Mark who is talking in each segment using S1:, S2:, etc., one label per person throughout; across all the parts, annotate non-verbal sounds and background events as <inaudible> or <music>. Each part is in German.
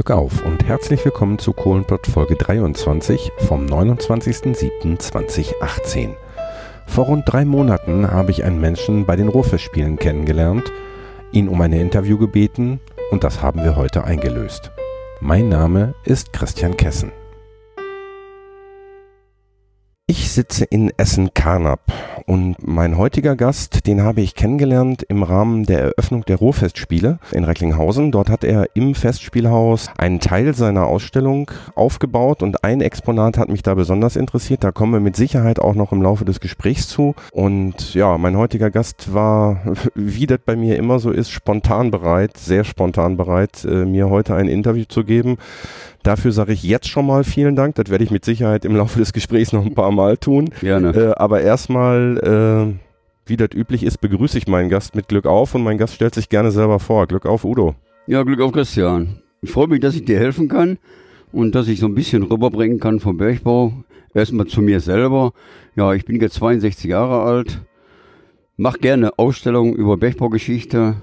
S1: Glück auf und herzlich willkommen zu Kohlenpott Folge 23 vom 29.07.2018. Vor rund drei Monaten habe ich einen Menschen bei den Ruhrfestspielen kennengelernt, ihn um ein Interview gebeten und das haben wir heute eingelöst. Mein Name ist Christian Kessen. Ich sitze in Essen-Karnap und mein heutiger Gast, den habe ich kennengelernt im Rahmen der Eröffnung der Ruhrfestspiele in Recklinghausen. Dort hat er im Festspielhaus einen Teil seiner Ausstellung aufgebaut und ein Exponat hat mich da besonders interessiert. Da kommen wir mit Sicherheit auch noch im Laufe des Gesprächs zu. Und ja, mein heutiger Gast war, <laughs> wie das bei mir immer so ist, spontan bereit, sehr spontan bereit, äh, mir heute ein Interview zu geben. Dafür sage ich jetzt schon mal vielen Dank. Das werde ich mit Sicherheit im Laufe des Gesprächs noch ein paar Mal tun.
S2: Gerne.
S1: Äh, aber erstmal, äh, wie das üblich ist, begrüße ich meinen Gast mit Glück auf und mein Gast stellt sich gerne selber vor. Glück auf, Udo.
S2: Ja, Glück auf, Christian. Ich freue mich, dass ich dir helfen kann und dass ich so ein bisschen rüberbringen kann vom Bergbau. Erstmal zu mir selber. Ja, ich bin jetzt 62 Jahre alt, mache gerne Ausstellungen über Bergbaugeschichte,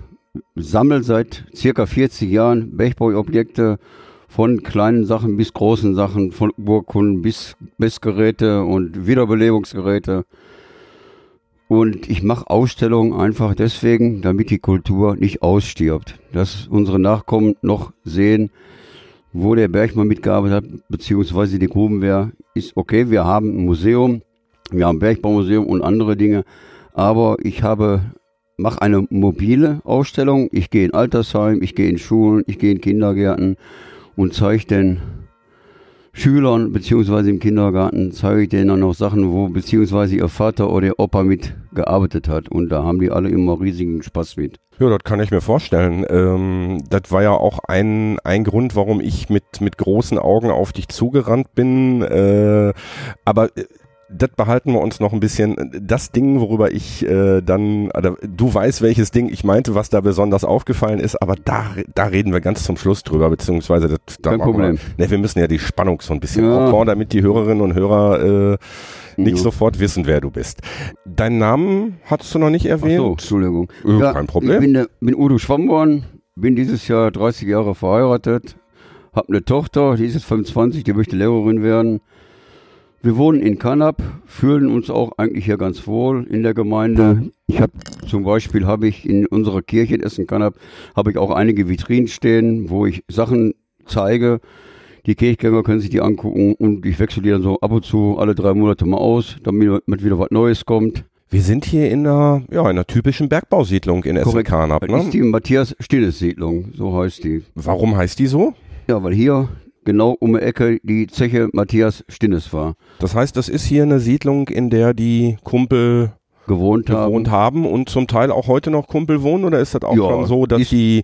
S2: sammle seit circa 40 Jahren Bergbauobjekte von kleinen Sachen bis großen Sachen, von Urkunden bis Messgeräte und Wiederbelebungsgeräte. Und ich mache Ausstellungen einfach deswegen, damit die Kultur nicht ausstirbt. Dass unsere Nachkommen noch sehen, wo der Bergmann mitgearbeitet hat, beziehungsweise die Grubenwehr, ist okay. Wir haben ein Museum, wir haben ein Bergbaumuseum und andere Dinge. Aber ich habe, mache eine mobile Ausstellung. Ich gehe in Altersheim, ich gehe in Schulen, ich gehe in Kindergärten und zeige den Schülern beziehungsweise im Kindergarten zeige ich denen dann noch Sachen, wo beziehungsweise ihr Vater oder ihr Opa mitgearbeitet hat und da haben die alle immer riesigen Spaß mit.
S1: Ja, das kann ich mir vorstellen. Ähm, das war ja auch ein, ein Grund, warum ich mit, mit großen Augen auf dich zugerannt bin. Äh, aber äh, das behalten wir uns noch ein bisschen. Das Ding, worüber ich äh, dann, also, du weißt, welches Ding ich meinte, was da besonders aufgefallen ist, aber da, da reden wir ganz zum Schluss drüber, beziehungsweise das, da
S2: Kein Problem.
S1: Wir, ne, wir müssen ja die Spannung so ein bisschen
S2: Ja.
S1: aufbauen, damit die Hörerinnen und Hörer äh, nicht
S2: Jo.
S1: sofort wissen, wer du bist. Deinen Namen hattest du noch nicht
S2: Ach so,
S1: erwähnt?
S2: Entschuldigung.
S1: Äh, kein Problem.
S2: Ich bin, der- bin Udo Schwammborn, bin dieses Jahr 30 Jahre verheiratet, habe eine Tochter, die ist jetzt 25, die möchte Lehrerin werden. Wir wohnen in Kanab, fühlen uns auch eigentlich hier ganz wohl in der Gemeinde. Ich habe zum Beispiel habe ich in unserer Kirche in Essen-Kanab habe ich auch einige Vitrinen stehen, wo ich Sachen zeige. Die Kirchgänger können sich die angucken und ich wechsle die dann so ab und zu alle drei Monate mal aus, damit wieder was Neues kommt.
S1: Wir sind hier in einer, ja, in einer typischen Bergbausiedlung in Essen-Karnap.
S2: Das ist
S1: Ne?
S2: die Matthias Stilles Siedlung, so heißt die.
S1: Warum heißt die so?
S2: Ja, weil hier genau um die Ecke die Zeche Matthias Stinnes war.
S1: Das heißt, das ist hier eine Siedlung, in der die Kumpel
S2: Gewohnt haben.
S1: gewohnt haben und zum Teil auch heute noch Kumpel wohnen oder ist das auch
S2: Ja,
S1: schon so, dass die,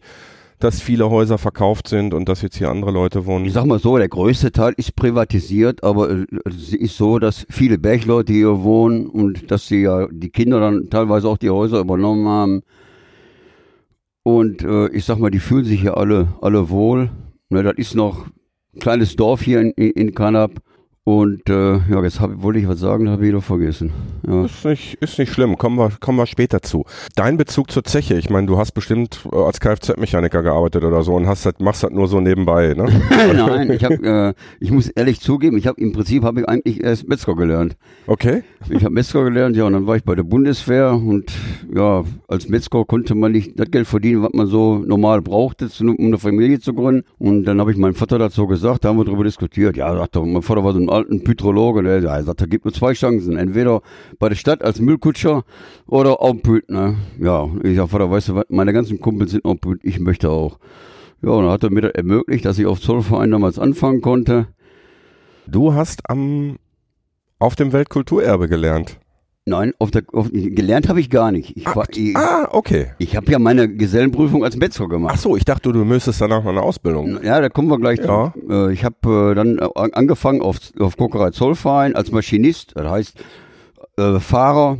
S1: dass viele Häuser verkauft sind und dass jetzt hier andere Leute wohnen?
S2: Ich sag mal so, der größte Teil ist privatisiert, aber äh, es ist so, dass viele Bergleute hier wohnen und dass sie ja die Kinder dann teilweise auch die Häuser übernommen haben. Und äh, ich sag mal, die fühlen sich hier alle, alle wohl. Ne, das ist noch kleines Dorf hier in, in, Kanab. Und äh, ja, jetzt hab, wollte ich was sagen, habe ich wieder vergessen. Ja.
S1: Ist nicht, ist nicht schlimm, kommen wir, kommen wir später zu. Dein Bezug zur Zeche, ich meine, du hast bestimmt äh, als Kfz-Mechaniker gearbeitet oder so und hast das, machst das nur so nebenbei, ne? <laughs>
S2: Nein, ich habe, äh, ich muss ehrlich zugeben, ich habe im Prinzip habe ich eigentlich erst Metzger gelernt.
S1: Okay.
S2: Ich habe Metzger gelernt, ja, und dann war ich bei der Bundeswehr und ja, als Metzger konnte man nicht das Geld verdienen, was man so normal brauchte, um eine Familie zu gründen. Und dann habe ich meinem Vater dazu gesagt, da haben wir darüber diskutiert. Ja, sagt er, mein Vater war so ein alter Pytrologe, der, er sagt, er gibt nur zwei Chancen, entweder bei der Stadt als Müllkutscher oder auf Püt, ne? Ja, ich sag, Vater, weißt du meine ganzen Kumpels sind auf Püt, ich möchte auch. Ja, und dann hat er mir das ermöglicht, dass ich auf Zollverein damals anfangen konnte.
S1: Du hast am, auf dem Weltkulturerbe gelernt.
S2: Nein, auf der, auf, gelernt habe ich gar nicht. Ich,
S1: Ah,
S2: war, ich,
S1: Ah, okay.
S2: ich habe ja meine Gesellenprüfung als Metzger
S1: Ach
S2: gemacht.
S1: so, ich dachte, du müsstest danach noch eine Ausbildung.
S2: Ja, da kommen wir gleich
S1: Ja.
S2: zu. Äh, Ich habe äh, dann äh, an- angefangen auf, auf Kokerei Zollverein als Maschinist, das heißt äh, Fahrer.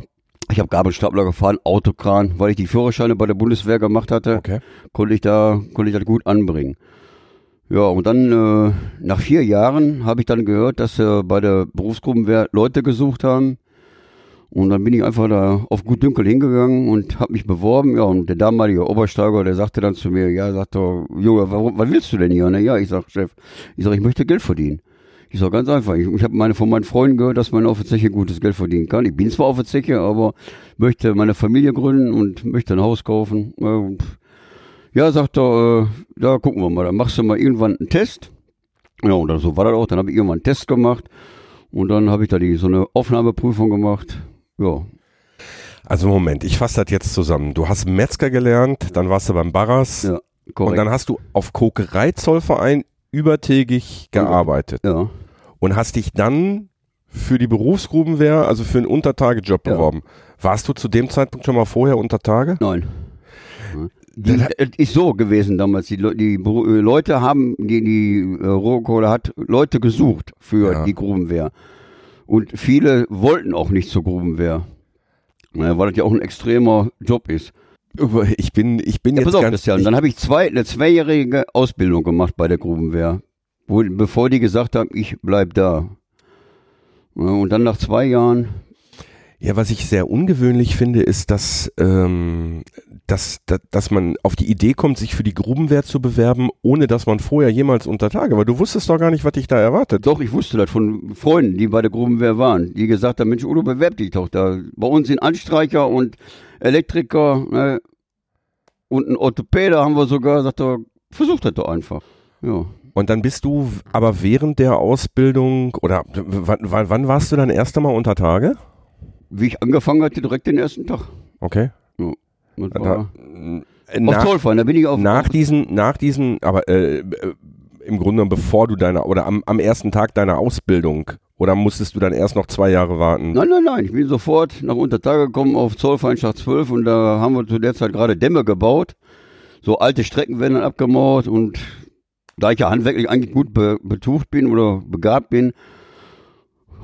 S2: Ich habe Gabelstapler gefahren, Autokran, weil ich die Führerscheine bei der Bundeswehr gemacht hatte,
S1: Okay.
S2: konnte ich da konnte ich das gut anbringen. Ja, und dann äh, nach vier Jahren habe ich dann gehört, dass äh, bei der Berufsgruppenwehr Leute gesucht haben. Und dann bin ich einfach da auf gut Dünkel hingegangen und habe mich beworben. Ja, und der damalige Obersteiger, der sagte dann zu mir, ja, sagt doch, Junge, warum, was willst du denn hier? Na, ja, ich sag, Chef, ich sag, ich möchte Geld verdienen. Ich sag ganz einfach, ich, ich habe meine, von meinen Freunden gehört, dass man auf der Zeche gutes Geld verdienen kann. Ich bin zwar auf der Zeche, aber möchte meine Familie gründen und möchte ein Haus kaufen. Ja, sagt er, äh, da gucken wir mal, dann machst du mal irgendwann einen Test. Ja, und so war das auch. Dann habe ich irgendwann einen Test gemacht und dann habe ich da die so eine Aufnahmeprüfung gemacht. Ja.
S1: Also Moment, ich fasse das jetzt zusammen. Du hast Metzger gelernt, dann warst du beim Barras
S2: Ja,
S1: und dann hast du auf Kokereizollverein übertägig gearbeitet
S2: ja.
S1: und hast dich dann für die Berufsgrubenwehr, also für einen Untertagejob
S2: Ja.
S1: beworben. Warst du zu dem Zeitpunkt schon mal vorher unter Tage?
S2: Nein. Die, es ist so gewesen damals. Die, Le- die äh, Leute haben, die, die äh, Rohkohle hat Leute gesucht für
S1: Ja.
S2: die Grubenwehr. Und viele wollten auch nicht zur Grubenwehr. Naja, weil das ja auch ein extremer Job ist.
S1: Ich bin, ich bin
S2: Ja,
S1: jetzt
S2: pass auf,
S1: ganz,
S2: Christian. Dann habe ich zwei, eine zweijährige Ausbildung gemacht bei der Grubenwehr. Wo, bevor die gesagt haben, ich bleib da. Ja, und dann nach zwei Jahren,
S1: Ja, was ich sehr ungewöhnlich finde, ist, dass, ähm, dass, dass, dass man auf die Idee kommt, sich für die Grubenwehr zu bewerben, ohne dass man vorher jemals unter Tage war. Du wusstest doch gar nicht, was dich da erwartet.
S2: Doch, ich wusste das von Freunden, die bei der Grubenwehr waren, die gesagt haben, Mensch, Udo, bewerb dich doch da. Bei uns sind Anstreicher und Elektriker ne, und ein Orthopäde haben wir sogar, sagt er, versuch das doch einfach. Ja.
S1: Und dann bist du aber während der Ausbildung oder wann, wann, wann warst du dann erst einmal unter Tage?
S2: Wie ich angefangen hatte, direkt den ersten Tag.
S1: Okay.
S2: Das
S1: Da,
S2: war
S1: äh,
S2: auf
S1: nach,
S2: Zollverein, da bin ich auf,
S1: nach diesen, nach diesen, aber äh, äh, im Grunde genommen bevor du deine oder am, am ersten Tag deiner Ausbildung oder musstest du dann erst noch zwei Jahre warten?
S2: Nein, nein, nein, ich bin sofort nach Untertage gekommen auf Zollfeindschacht 12 und da haben wir zu der Zeit gerade Dämme gebaut. So alte Strecken werden dann abgemauert und da ich ja handwerklich eigentlich gut be betucht bin oder begabt bin,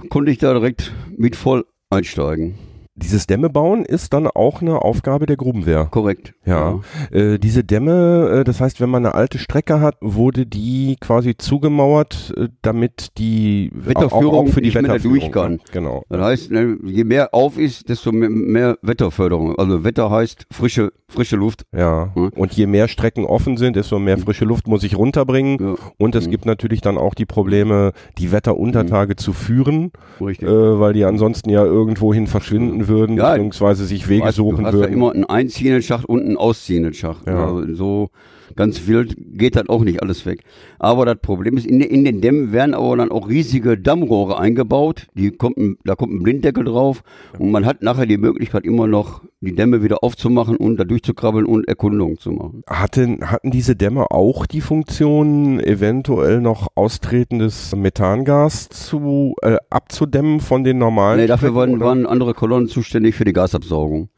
S2: konnte ich da direkt mit voll einsteigen.
S1: Dieses Dämme bauen ist dann auch eine Aufgabe der Grubenwehr.
S2: Korrekt.
S1: Ja. Äh, diese Dämme, äh, das heißt, wenn man eine alte Strecke hat, wurde die quasi zugemauert, äh, damit die
S2: Wetterführung
S1: auch, auch für die Wetterführung
S2: durch kann.
S1: Genau.
S2: Das heißt, ne, je mehr auf ist, desto mehr, Wetterförderung. Also Wetter heißt frische, frische Luft.
S1: Ja.
S2: Mhm.
S1: Und je mehr Strecken offen sind, desto mehr frische Luft muss ich runterbringen.
S2: Ja,
S1: Und es
S2: Mhm.
S1: gibt natürlich dann auch die Probleme, die Wetteruntertage zu führen,
S2: richtig.
S1: äh, weil die ansonsten ja irgendwohin verschwinden würden,
S2: Ja,
S1: beziehungsweise sich Wege
S2: hast,
S1: suchen
S2: du hast
S1: würden.
S2: ja immer einen einziehenden Schacht und einen ausziehenden Schacht.
S1: Ja.
S2: Also so ganz wild geht dann auch nicht alles weg. Aber das Problem ist, in, den- in den Dämmen werden aber dann auch riesige Dammrohre eingebaut. Die kommt, ein- da kommt ein Blinddeckel drauf und man hat nachher die Möglichkeit immer noch die Dämme wieder aufzumachen und da durchzukrabbeln und Erkundungen zu machen.
S1: Hatten, hatten diese Dämme auch die Funktion, eventuell noch austretendes Methangas zu, äh, abzudämmen von den normalen?
S2: Nee, dafür waren, waren andere Kolonnen zuständig für die Gasabsaugung.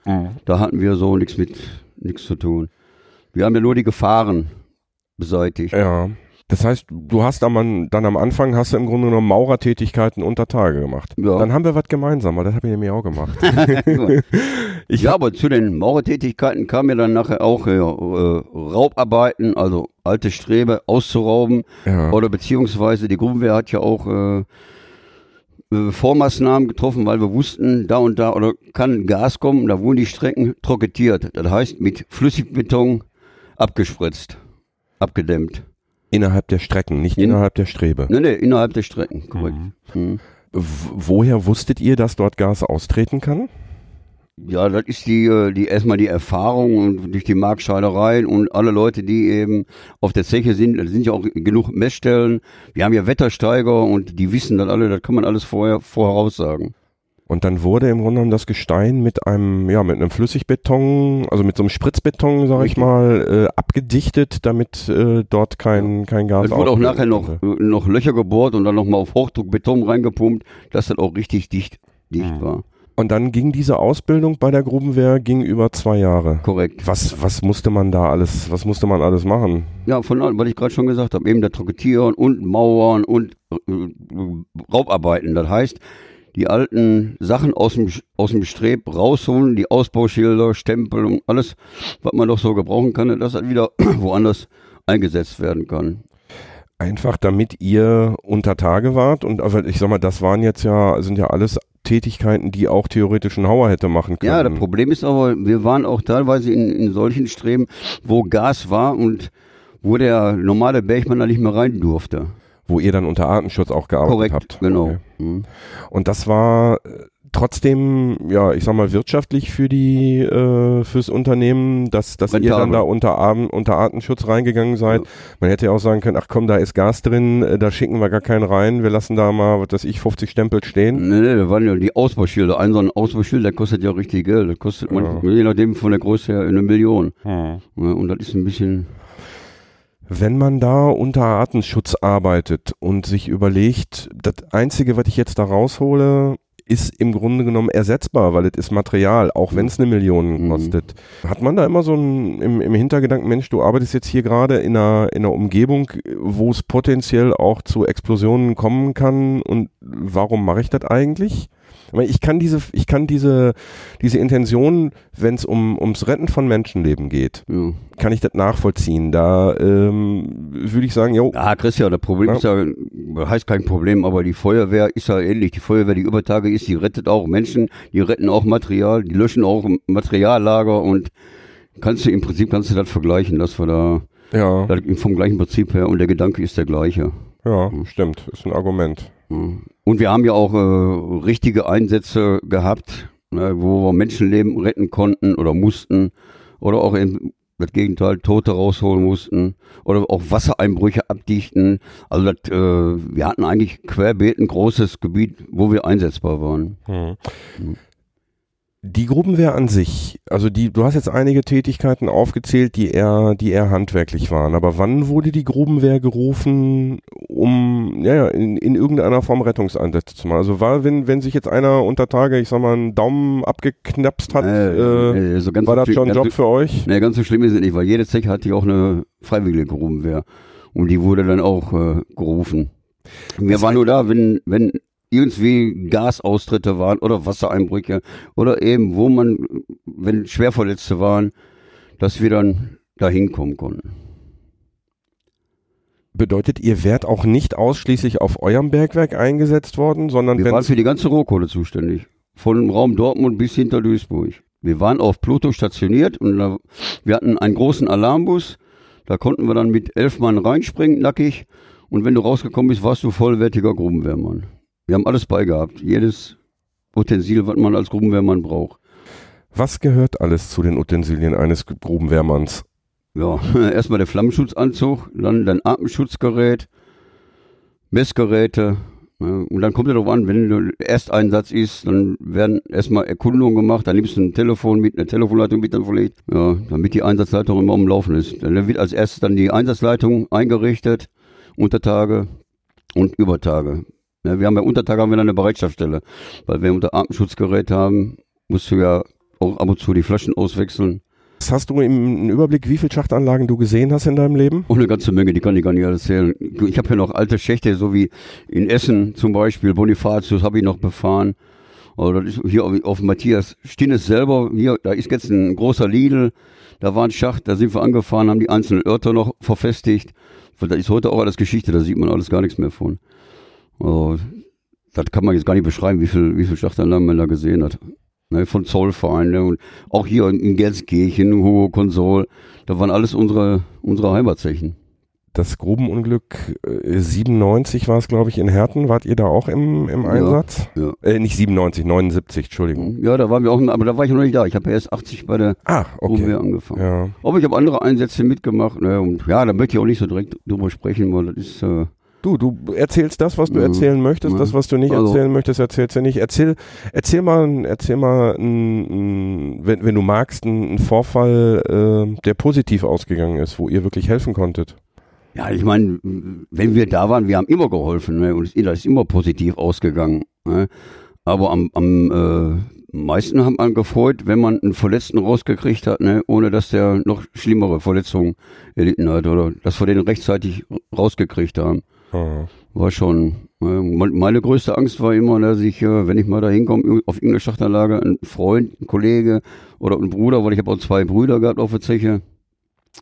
S2: Da hatten wir so nichts mit nichts zu tun. Wir haben ja nur die Gefahren beseitigt.
S1: Ja. Das heißt, du hast am, dann am Anfang hast du im Grunde genommen Maurertätigkeiten unter Tage gemacht.
S2: Ja.
S1: Dann haben wir was gemeinsam, weil das habe ich nämlich auch gemacht. <laughs> <laughs> Ich
S2: ja, aber zu den Maurertätigkeiten kam ja dann nachher auch ja, äh, Raubarbeiten, also alte Strebe auszurauben.
S1: ja.
S2: Oder beziehungsweise die Grubenwehr hat ja auch äh, äh, Vormaßnahmen getroffen, weil wir wussten, da und da oder kann Gas kommen, da wurden die Strecken trokettiert. Das heißt mit Flüssigbeton abgespritzt, abgedämmt.
S1: Innerhalb der Strecken, nicht
S2: In-
S1: innerhalb der Strebe.
S2: Ne, ne, innerhalb der Strecken, korrekt. Mhm.
S1: W woher wusstet ihr, dass dort Gas austreten kann?
S2: Ja, das ist die, äh, die erstmal die Erfahrung und durch die Marktscheidereien und alle Leute, die eben auf der Zeche sind, da sind ja auch genug Messstellen. Wir haben ja Wettersteiger und die wissen das alle, das kann man alles vorher voraussagen.
S1: Und dann wurde im Grunde genommen das Gestein mit einem, ja, mit einem Flüssigbeton, also mit so einem Spritzbeton, sag ich mal, äh, abgedichtet, damit äh, dort kein, kein Gas
S2: Es wurde auch nachher noch, äh, noch Löcher gebohrt und dann nochmal auf Hochdruck Beton reingepumpt, dass das auch richtig dicht, dicht war.
S1: Und dann ging diese Ausbildung bei der Grubenwehr ging über zwei Jahre.
S2: Korrekt.
S1: Was, was musste man da alles, was musste man alles machen?
S2: Ja, von allem, was ich gerade schon gesagt habe, eben der Troketieren und Mauern und äh, Raubarbeiten. Das heißt, die alten Sachen aus dem, aus dem Streb rausholen, die Ausbauschilder, Stempel und alles, was man doch so gebrauchen kann, dass das wieder <clears throat> woanders eingesetzt werden kann.
S1: Einfach damit ihr unter Tage wart und aber ich sag mal, das waren jetzt ja, sind ja alles Tätigkeiten, die auch theoretisch ein Hauer hätte machen können.
S2: Ja, das Problem ist aber, wir waren auch teilweise in, in solchen Streben, wo Gas war und wo der normale Bergmann da nicht mehr rein durfte.
S1: Wo ihr dann unter Artenschutz auch gearbeitet
S2: Korrekt,
S1: habt.
S2: genau.
S1: Okay.
S2: Mhm.
S1: Und das war äh, trotzdem, ja, ich sag mal, wirtschaftlich für die, äh, fürs Unternehmen, dass, dass ihr dann da unter, unter Artenschutz reingegangen seid.
S2: Ja.
S1: Man hätte ja auch sagen können, ach komm, da ist Gas drin, äh, da schicken wir gar keinen rein, wir lassen da mal, was weiß ich, 50 Stempel stehen.
S2: Nee, nee, da waren ja die Ausbauschilder. Ein so ein Ausbauschild, der kostet ja richtig Geld. Das kostet
S1: Ja.
S2: man, je nachdem von der Größe her eine Million.
S1: Hm.
S2: Ja, und das ist ein bisschen,
S1: Wenn man da unter Artenschutz arbeitet und sich überlegt, das Einzige, was ich jetzt da raushole, ist im Grunde genommen ersetzbar, weil es ist Material, auch wenn es eine Million
S2: Mhm.
S1: kostet. Hat man da immer so ein, im, im Hintergedanken, Mensch, du arbeitest jetzt hier gerade in einer, in einer Umgebung, wo es potenziell auch zu Explosionen kommen kann und warum mache ich das eigentlich? Ich meine, Ich kann diese, ich kann diese, diese Intention, wenn es um, ums Retten von Menschenleben geht,
S2: ja.
S1: kann ich das nachvollziehen. Da ähm, würde ich sagen, jo,
S2: Ja, Christian, das Problem
S1: Ja.
S2: ist ja, heißt kein Problem, aber die Feuerwehr ist ja ähnlich. Die Feuerwehr, die über Tage ist, die rettet auch Menschen, die retten auch Material, die löschen auch Materiallager und kannst du im Prinzip kannst du das vergleichen, dass wir da
S1: ja,
S2: vom gleichen Prinzip her und der Gedanke ist der gleiche.
S1: ja, stimmt, ist ein Argument.
S2: Ja. Und wir haben ja auch äh, richtige Einsätze gehabt, ne, wo wir Menschenleben retten konnten oder mussten oder auch im das Gegenteil Tote rausholen mussten oder auch Wassereinbrüche abdichten. Also das, äh, wir hatten eigentlich querbeet ein großes Gebiet, wo wir einsetzbar waren.
S1: Hm. Die Grubenwehr an sich, also die, du hast jetzt einige Tätigkeiten aufgezählt, die eher, die eher handwerklich waren. Aber wann wurde die Grubenwehr gerufen, um ja, in, in irgendeiner Form Rettungseinsätze zu machen? Also war, wenn, wenn sich jetzt einer unter Tage, ich sag mal, einen Daumen abgeknapst hat, äh,
S2: äh, so ganz
S1: war das
S2: so-
S1: schon ein Job für euch?
S2: Nee, ganz so schlimm ist es nicht, weil jede Zeche hatte ja auch eine freiwillige Grubenwehr. Und die wurde dann auch äh, gerufen. Wir waren nur da, wenn, wenn irgendwie Gasaustritte waren oder Wassereinbrüche oder eben, wo man, wenn Schwerverletzte waren, dass wir dann da hinkommen konnten.
S1: Bedeutet, ihr wärt auch nicht ausschließlich auf eurem Bergwerk eingesetzt worden, sondern
S2: Wir waren für die ganze Rohkohle zuständig. Von dem Raum Dortmund bis hinter Duisburg. Wir waren auf Pluto stationiert und da, wir hatten einen großen Alarmbus. Da konnten wir dann mit elf Mann reinspringen, nackig. Und wenn du rausgekommen bist, warst du vollwertiger Grubenwehrmann. Wir haben alles beigehabt. Jedes Utensil, was man als Grubenwehrmann braucht.
S1: was gehört alles zu den Utensilien eines Grubenwehrmanns?
S2: Ja, <laughs> erstmal der Flammenschutzanzug, dann dein Atemschutzgerät, Messgeräte. Und dann kommt es darauf an, wenn du Ersteinsatz ist, dann werden erstmal Erkundungen gemacht, dann nimmst du ein Telefon mit, eine Telefonleitung mit dann verlegt, ja, damit die Einsatzleitung immer am Laufen ist. Dann wird als erstes dann die Einsatzleitung eingerichtet, Untertage und Übertage. Ja, wir haben ja Untertage haben wir dann eine Bereitschaftsstelle, weil wir unter Atemschutzgerät haben, musst du ja auch ab und zu die Flaschen auswechseln.
S1: Hast du im einen Überblick, wie viele Schachtanlagen du gesehen hast in deinem Leben?
S2: Auch eine ganze Menge, die kann ich gar nicht erzählen. Ich habe ja noch alte Schächte, so wie in Essen zum Beispiel, Bonifatius habe ich noch befahren. Oder hier auf, Matthias Stinnes selber, hier, da ist jetzt ein großer Lidl, da war ein Schacht, da sind wir angefahren, haben die einzelnen Örter noch verfestigt. Da ist heute auch alles Geschichte, da sieht man alles gar nichts mehr von. Also, das kann man jetzt gar nicht beschreiben, wie viel, wie viel Schachtanlagen man da gesehen hat. Ne, von Zollverein ne, und auch hier in Gelsenkirchen, Hugo Konsol, da waren alles unsere, unsere Heimatzechen.
S1: Das Grubenunglück äh, 97 war es, glaube ich, in Herten. Wart ihr da auch im, im
S2: Ja,
S1: Einsatz?
S2: ja.
S1: Äh, nicht 97, 79, Entschuldigung.
S2: Ja, da waren wir auch, aber da war ich noch nicht da. Ich habe ja erst 80 bei der
S1: Ah, okay.
S2: Gruppe angefangen.
S1: Ja.
S2: Aber ich habe andere Einsätze mitgemacht. Ne, und ja, da möchte ich auch nicht so direkt drüber sprechen, weil das ist, äh,
S1: Du, du erzählst das, was du
S2: Ja.
S1: erzählen möchtest,
S2: Ja.
S1: das, was du nicht
S2: Also-
S1: erzählen möchtest, erzählst du nicht. Erzähl, erzähl mal, erzähl mal, n, n, wenn, wenn du magst, einen Vorfall, äh, der positiv ausgegangen ist, wo ihr wirklich helfen konntet.
S2: ja, ich meine, wenn wir da waren, wir haben immer geholfen ne, und das ist immer positiv ausgegangen. Ne. Aber am, am äh, meisten hat man gefreut, wenn man einen Verletzten rausgekriegt hat, ne, ohne dass der noch schlimmere Verletzungen erlitten hat oder dass wir den rechtzeitig rausgekriegt haben.
S1: Ah.
S2: War schon. äh, me- Meine größte Angst war immer, dass ich, äh, wenn ich mal da hinkomme, auf irgendeine Schachtanlage, ein Freund, ein Kollege oder ein Bruder, weil ich habe auch zwei Brüder gehabt auf der Zeche.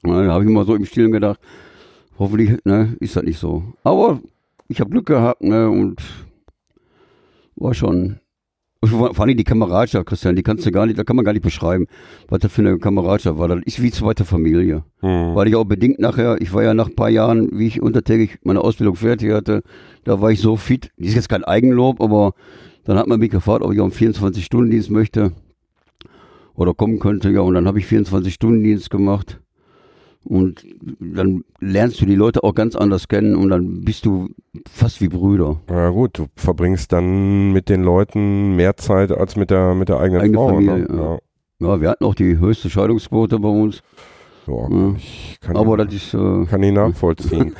S2: Da habe ich immer so im Stillen gedacht, hoffentlich ne, ist das nicht so. Aber ich habe Glück gehabt ne, und war schon Vor allem die Kameradschaft, Christian, die kannst du gar nicht, da kann man gar nicht beschreiben, was das für eine Kameradschaft war. Das ist wie zweite Familie.
S1: Hm.
S2: Weil ich auch bedingt nachher, ich war ja nach ein paar Jahren, wie ich untertägig meine Ausbildung fertig hatte, da war ich so fit. Das ist jetzt kein Eigenlob, aber dann hat man mich gefragt, ob ich auch einen 24-Stunden-Dienst möchte oder kommen könnte. Ja, und dann habe ich 24-Stunden-Dienst gemacht. Und dann lernst du die Leute auch ganz anders kennen und dann bist du fast wie Brüder.
S1: Ja gut, du verbringst dann mit den Leuten mehr Zeit als mit der mit der eigenen
S2: Eigene
S1: Frau.
S2: Familie,
S1: ne?
S2: ja. Ja, wir hatten auch die höchste Scheidungsquote bei uns.
S1: ja. Ja,
S2: Ja.
S1: ich kann,
S2: Aber das ist, äh,
S1: kann ich nachvollziehen.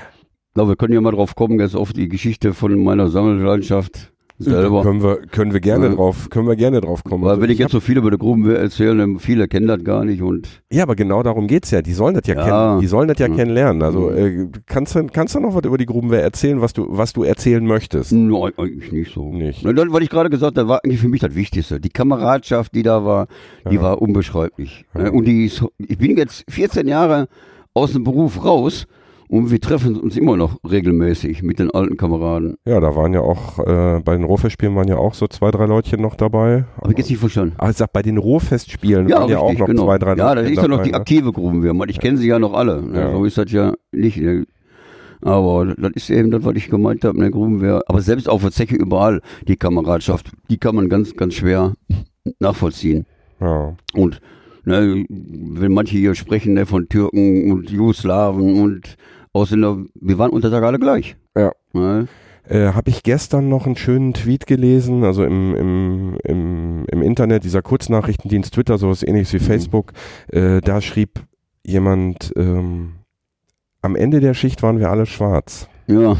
S1: <laughs>
S2: na, wir können ja mal drauf kommen, jetzt auf die Geschichte von meiner Sammelleidenschaft selber.
S1: können wir können wir gerne
S2: Ja.
S1: drauf können wir gerne drauf kommen.
S2: Weil
S1: Also
S2: wenn ich jetzt so viel über die Grubenwehr erzähle, dann viele kennen das gar nicht und
S1: Ja, aber genau darum geht's ja. Die sollen das ja,
S2: Ja.
S1: kennen. Die sollen das ja
S2: Mhm.
S1: kennenlernen. Also äh, kannst du kannst du noch was über die Grubenwehr erzählen, was du was du erzählen möchtest?
S2: Nein, eigentlich nicht so.
S1: Nicht.
S2: Na, dann, was ich gerade gesagt habe, war eigentlich für mich das Wichtigste. Die Kameradschaft, die da war, die
S1: Ja.
S2: war unbeschreiblich.
S1: Ja.
S2: Und die ist, ich bin jetzt 14 Jahre aus dem Beruf raus und wir treffen uns immer noch regelmäßig mit den alten Kameraden.
S1: Ja, da waren ja auch äh, bei den Rohfestspielen waren ja auch so zwei drei Leutchen noch dabei.
S2: Habe ich jetzt nicht verstanden.
S1: Ah, ich sag, bei den Rohfestspielen
S2: Ja,
S1: waren ja auch noch
S2: genau.
S1: zwei drei
S2: Ja, das
S1: Leutchen
S2: ist ja noch die
S1: ne?
S2: aktive Grubenwehr. Man, Ich kenne sie ja noch alle. Ne?
S1: Ja.
S2: So ist das ja nicht. Ne? Aber das ist eben das, was ich gemeint habe, eine Grubenwehr. Aber selbst auf der Zeche überall, die Kameradschaft, die kann man ganz, ganz schwer nachvollziehen.
S1: Ja.
S2: Und ne, wenn manche hier sprechen ne, von Türken und Jugoslawen und Ausländer, wir waren unter Tag alle gleich.
S1: Ja.
S2: Ne?
S1: Äh, Habe ich gestern noch einen schönen Tweet gelesen, also im, im, im, im Internet, dieser Kurznachrichtendienst Twitter, sowas ähnliches wie
S2: Mhm.
S1: Facebook, äh, da schrieb jemand, ähm, am Ende der Schicht waren wir alle schwarz.
S2: Ja,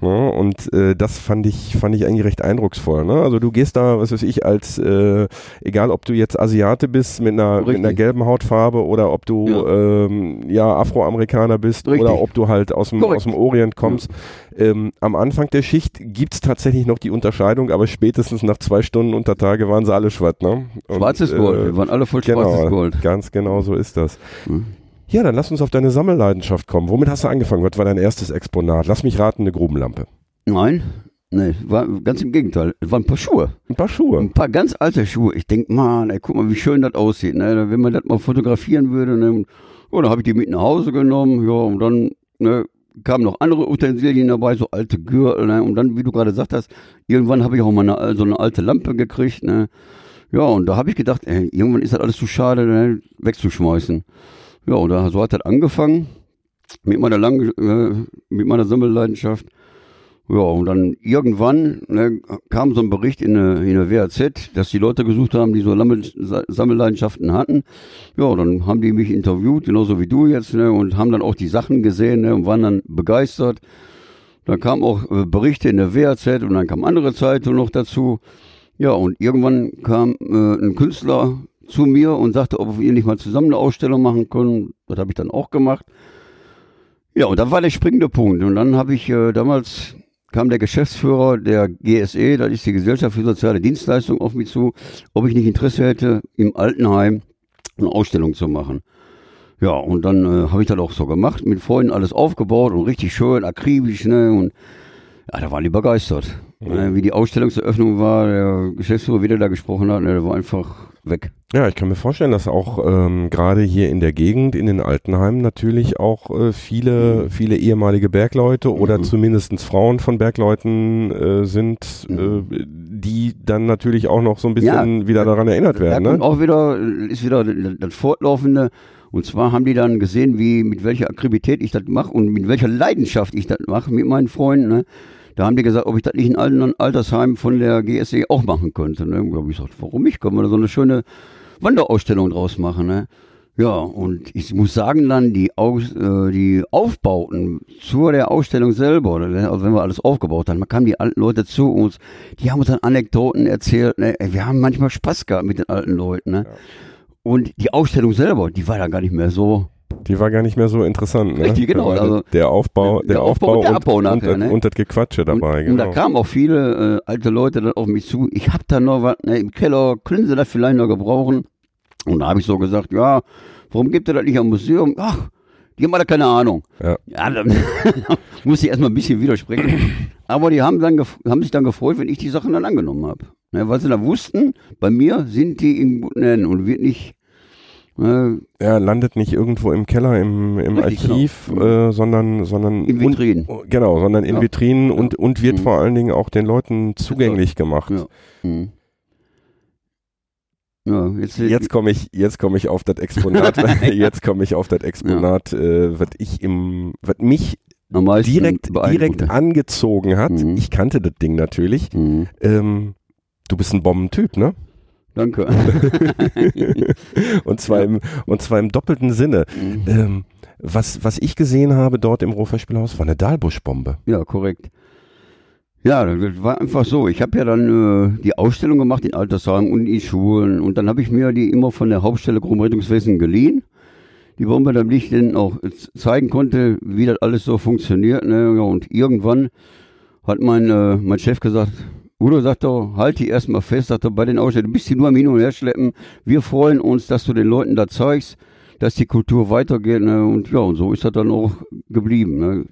S1: Ne? Und äh, das fand ich, fand ich eigentlich recht eindrucksvoll. Ne? Also du gehst da, was weiß ich, als, äh, egal ob du jetzt Asiate bist mit einer, mit einer gelben Hautfarbe oder ob du ja, ähm, ja Afroamerikaner bist
S2: Richtig.
S1: oder ob du halt aus dem,
S2: Korrekt.
S1: aus dem Orient kommst. Ähm, am Anfang der Schicht gibt's tatsächlich noch die Unterscheidung, aber spätestens nach zwei Stunden unter Tage waren sie alle schwatt. Ne? Und,
S2: schwarzes Gold.
S1: äh,
S2: wir waren alle voll schwarzes
S1: Genau,
S2: Gold.
S1: ganz genau so ist das.
S2: Mhm.
S1: Ja, dann lass uns auf deine Sammelleidenschaft kommen. Womit hast du angefangen? Was war dein erstes Exponat? Lass mich raten, eine Grubenlampe.
S2: Nein, nee, war ganz im Gegenteil. Es waren ein paar Schuhe.
S1: Ein paar Schuhe.
S2: Ein paar ganz alte Schuhe. Ich denk, man, ey, guck mal, wie schön das aussieht. Ne? Wenn man das mal fotografieren würde, ne? oh, dann habe ich die mit nach Hause genommen, ja, und dann ne, kamen noch andere Utensilien dabei, so alte Gürtel, ne? Und dann, wie du gerade gesagt hast, irgendwann habe ich auch mal eine, so eine alte Lampe gekriegt, ne? Ja, und da habe ich gedacht, ey, irgendwann ist das alles zu schade, ne, wegzuschmeißen. Ja, und da, so hat das angefangen mit meiner langen, äh, mit meiner Sammelleidenschaft. Ja, und dann irgendwann ne, kam so ein Bericht in der, in der WAZ, dass die Leute gesucht haben, die so Lammel, Sammelleidenschaften hatten. Ja, dann haben die mich interviewt, genauso wie du jetzt, ne, und haben dann auch die Sachen gesehen ne, und waren dann begeistert. Dann kamen auch äh, Berichte in der WAZ und dann kamen andere Zeitungen noch dazu. Ja, und irgendwann kam äh, ein Künstler zu mir und sagte, ob wir nicht mal zusammen eine Ausstellung machen können. Das habe ich dann auch gemacht. Ja, und da war der springende Punkt. Und dann habe ich äh, damals kam der Geschäftsführer der GSE, das ist die Gesellschaft für soziale Dienstleistung, auf mich zu, ob ich nicht Interesse hätte, im Altenheim eine Ausstellung zu machen. Ja, und dann äh, habe ich das auch so gemacht, mit Freunden alles aufgebaut und richtig schön, akribisch, ne, und ja, da waren die begeistert. Wie die Ausstellungseröffnung war, der Geschäftsführer, wie der da gesprochen hat, ne, der war einfach weg.
S1: Ja, ich kann mir vorstellen, dass auch ähm, gerade hier in der Gegend, in den Altenheimen natürlich auch äh, viele, viele ehemalige Bergleute oder
S2: Mhm.
S1: zumindestens Frauen von Bergleuten äh, sind,
S2: Mhm.
S1: äh, die dann natürlich auch noch so ein bisschen wieder daran erinnert
S2: Da
S1: werden.
S2: kommt
S1: Ne?
S2: auch wieder, ist wieder das Fortlaufende. Und zwar haben die dann gesehen, wie, mit welcher Akribität ich das mache und mit welcher Leidenschaft ich das mache mit meinen Freunden. Ne? Da haben die gesagt, ob ich das nicht in alten Altersheim von der GSE auch machen könnte. Ne? Da habe ich gesagt, warum nicht? Können wir da so eine schöne Wanderausstellung draus machen. Ne? Ja, und ich muss sagen dann, die, Aus, äh, die Aufbauten zu der Ausstellung selber, oder, also wenn wir alles aufgebaut haben, man kamen die alten Leute zu uns, die haben uns dann Anekdoten erzählt, ne? Wir haben manchmal Spaß gehabt mit den alten Leuten. Ne? Und die Ausstellung selber, die war dann gar nicht mehr so.
S1: Die war gar nicht mehr so interessant. Ne?
S2: Richtig, genau, also
S1: der Aufbau, der,
S2: der Aufbau und der Abbau
S1: und,
S2: nachher,
S1: und,
S2: ne?
S1: und das Gequatsche dabei.
S2: und, und da
S1: genau.
S2: kamen auch viele äh, alte Leute dann auf mich zu. Ich hab da noch was ne, im Keller, können Sie das vielleicht noch gebrauchen? Und da habe ich so gesagt, ja, warum gibt ihr das nicht am Museum? Ach, die haben alle keine Ahnung.
S1: Ja.
S2: Ja, dann <laughs> muss ich erstmal ein bisschen widersprechen. Aber die haben, dann haben sich dann gefreut, wenn ich die Sachen dann angenommen habe. Ne, weil sie da wussten, bei mir sind die in guten Händen und wird nicht.
S1: Ne, er landet nicht irgendwo im Keller im, im Richtig, genau. Archiv, genau. äh, sondern sondern
S2: in Vitrinen.
S1: Und, genau, sondern in ja. Vitrinen ja. und und wird mhm. vor allen Dingen auch den Leuten zugänglich gemacht. Ja. Mhm. Ja, jetzt jetzt komme ich, jetzt komme ich auf das Exponat, <laughs> jetzt komme ich auf das Exponat, ja. äh, was ich im, was mich direkt, direkt angezogen hat. Mhm. Ich kannte das Ding natürlich. Mhm. Ähm, du bist ein Bombentyp, ne?
S2: Danke. <laughs>
S1: und zwar im, und zwar im doppelten Sinne. Mhm. Ähm, was, was ich gesehen habe dort im Rohverspielhaus, war eine Dahlbusch-Bombe.
S2: Ja, korrekt. Ja, das war einfach so. Ich habe ja dann äh, die Ausstellung gemacht in Altersheim und in Schulen und dann habe ich mir die immer von der Hauptstelle Grundrettungswesen geliehen. Die Bombe, damit ich denen auch zeigen konnte, wie das alles so funktioniert. Ne? Und irgendwann hat mein, äh, mein Chef gesagt, Udo sagt doch, halt die erstmal fest, sagt er bei den Ausstellungen, du bist hier nur am Hin und Her schleppen. Wir freuen uns, dass du den Leuten da zeigst, dass die Kultur weitergeht. Ne? Und ja, und so ist das dann auch geblieben. Ne?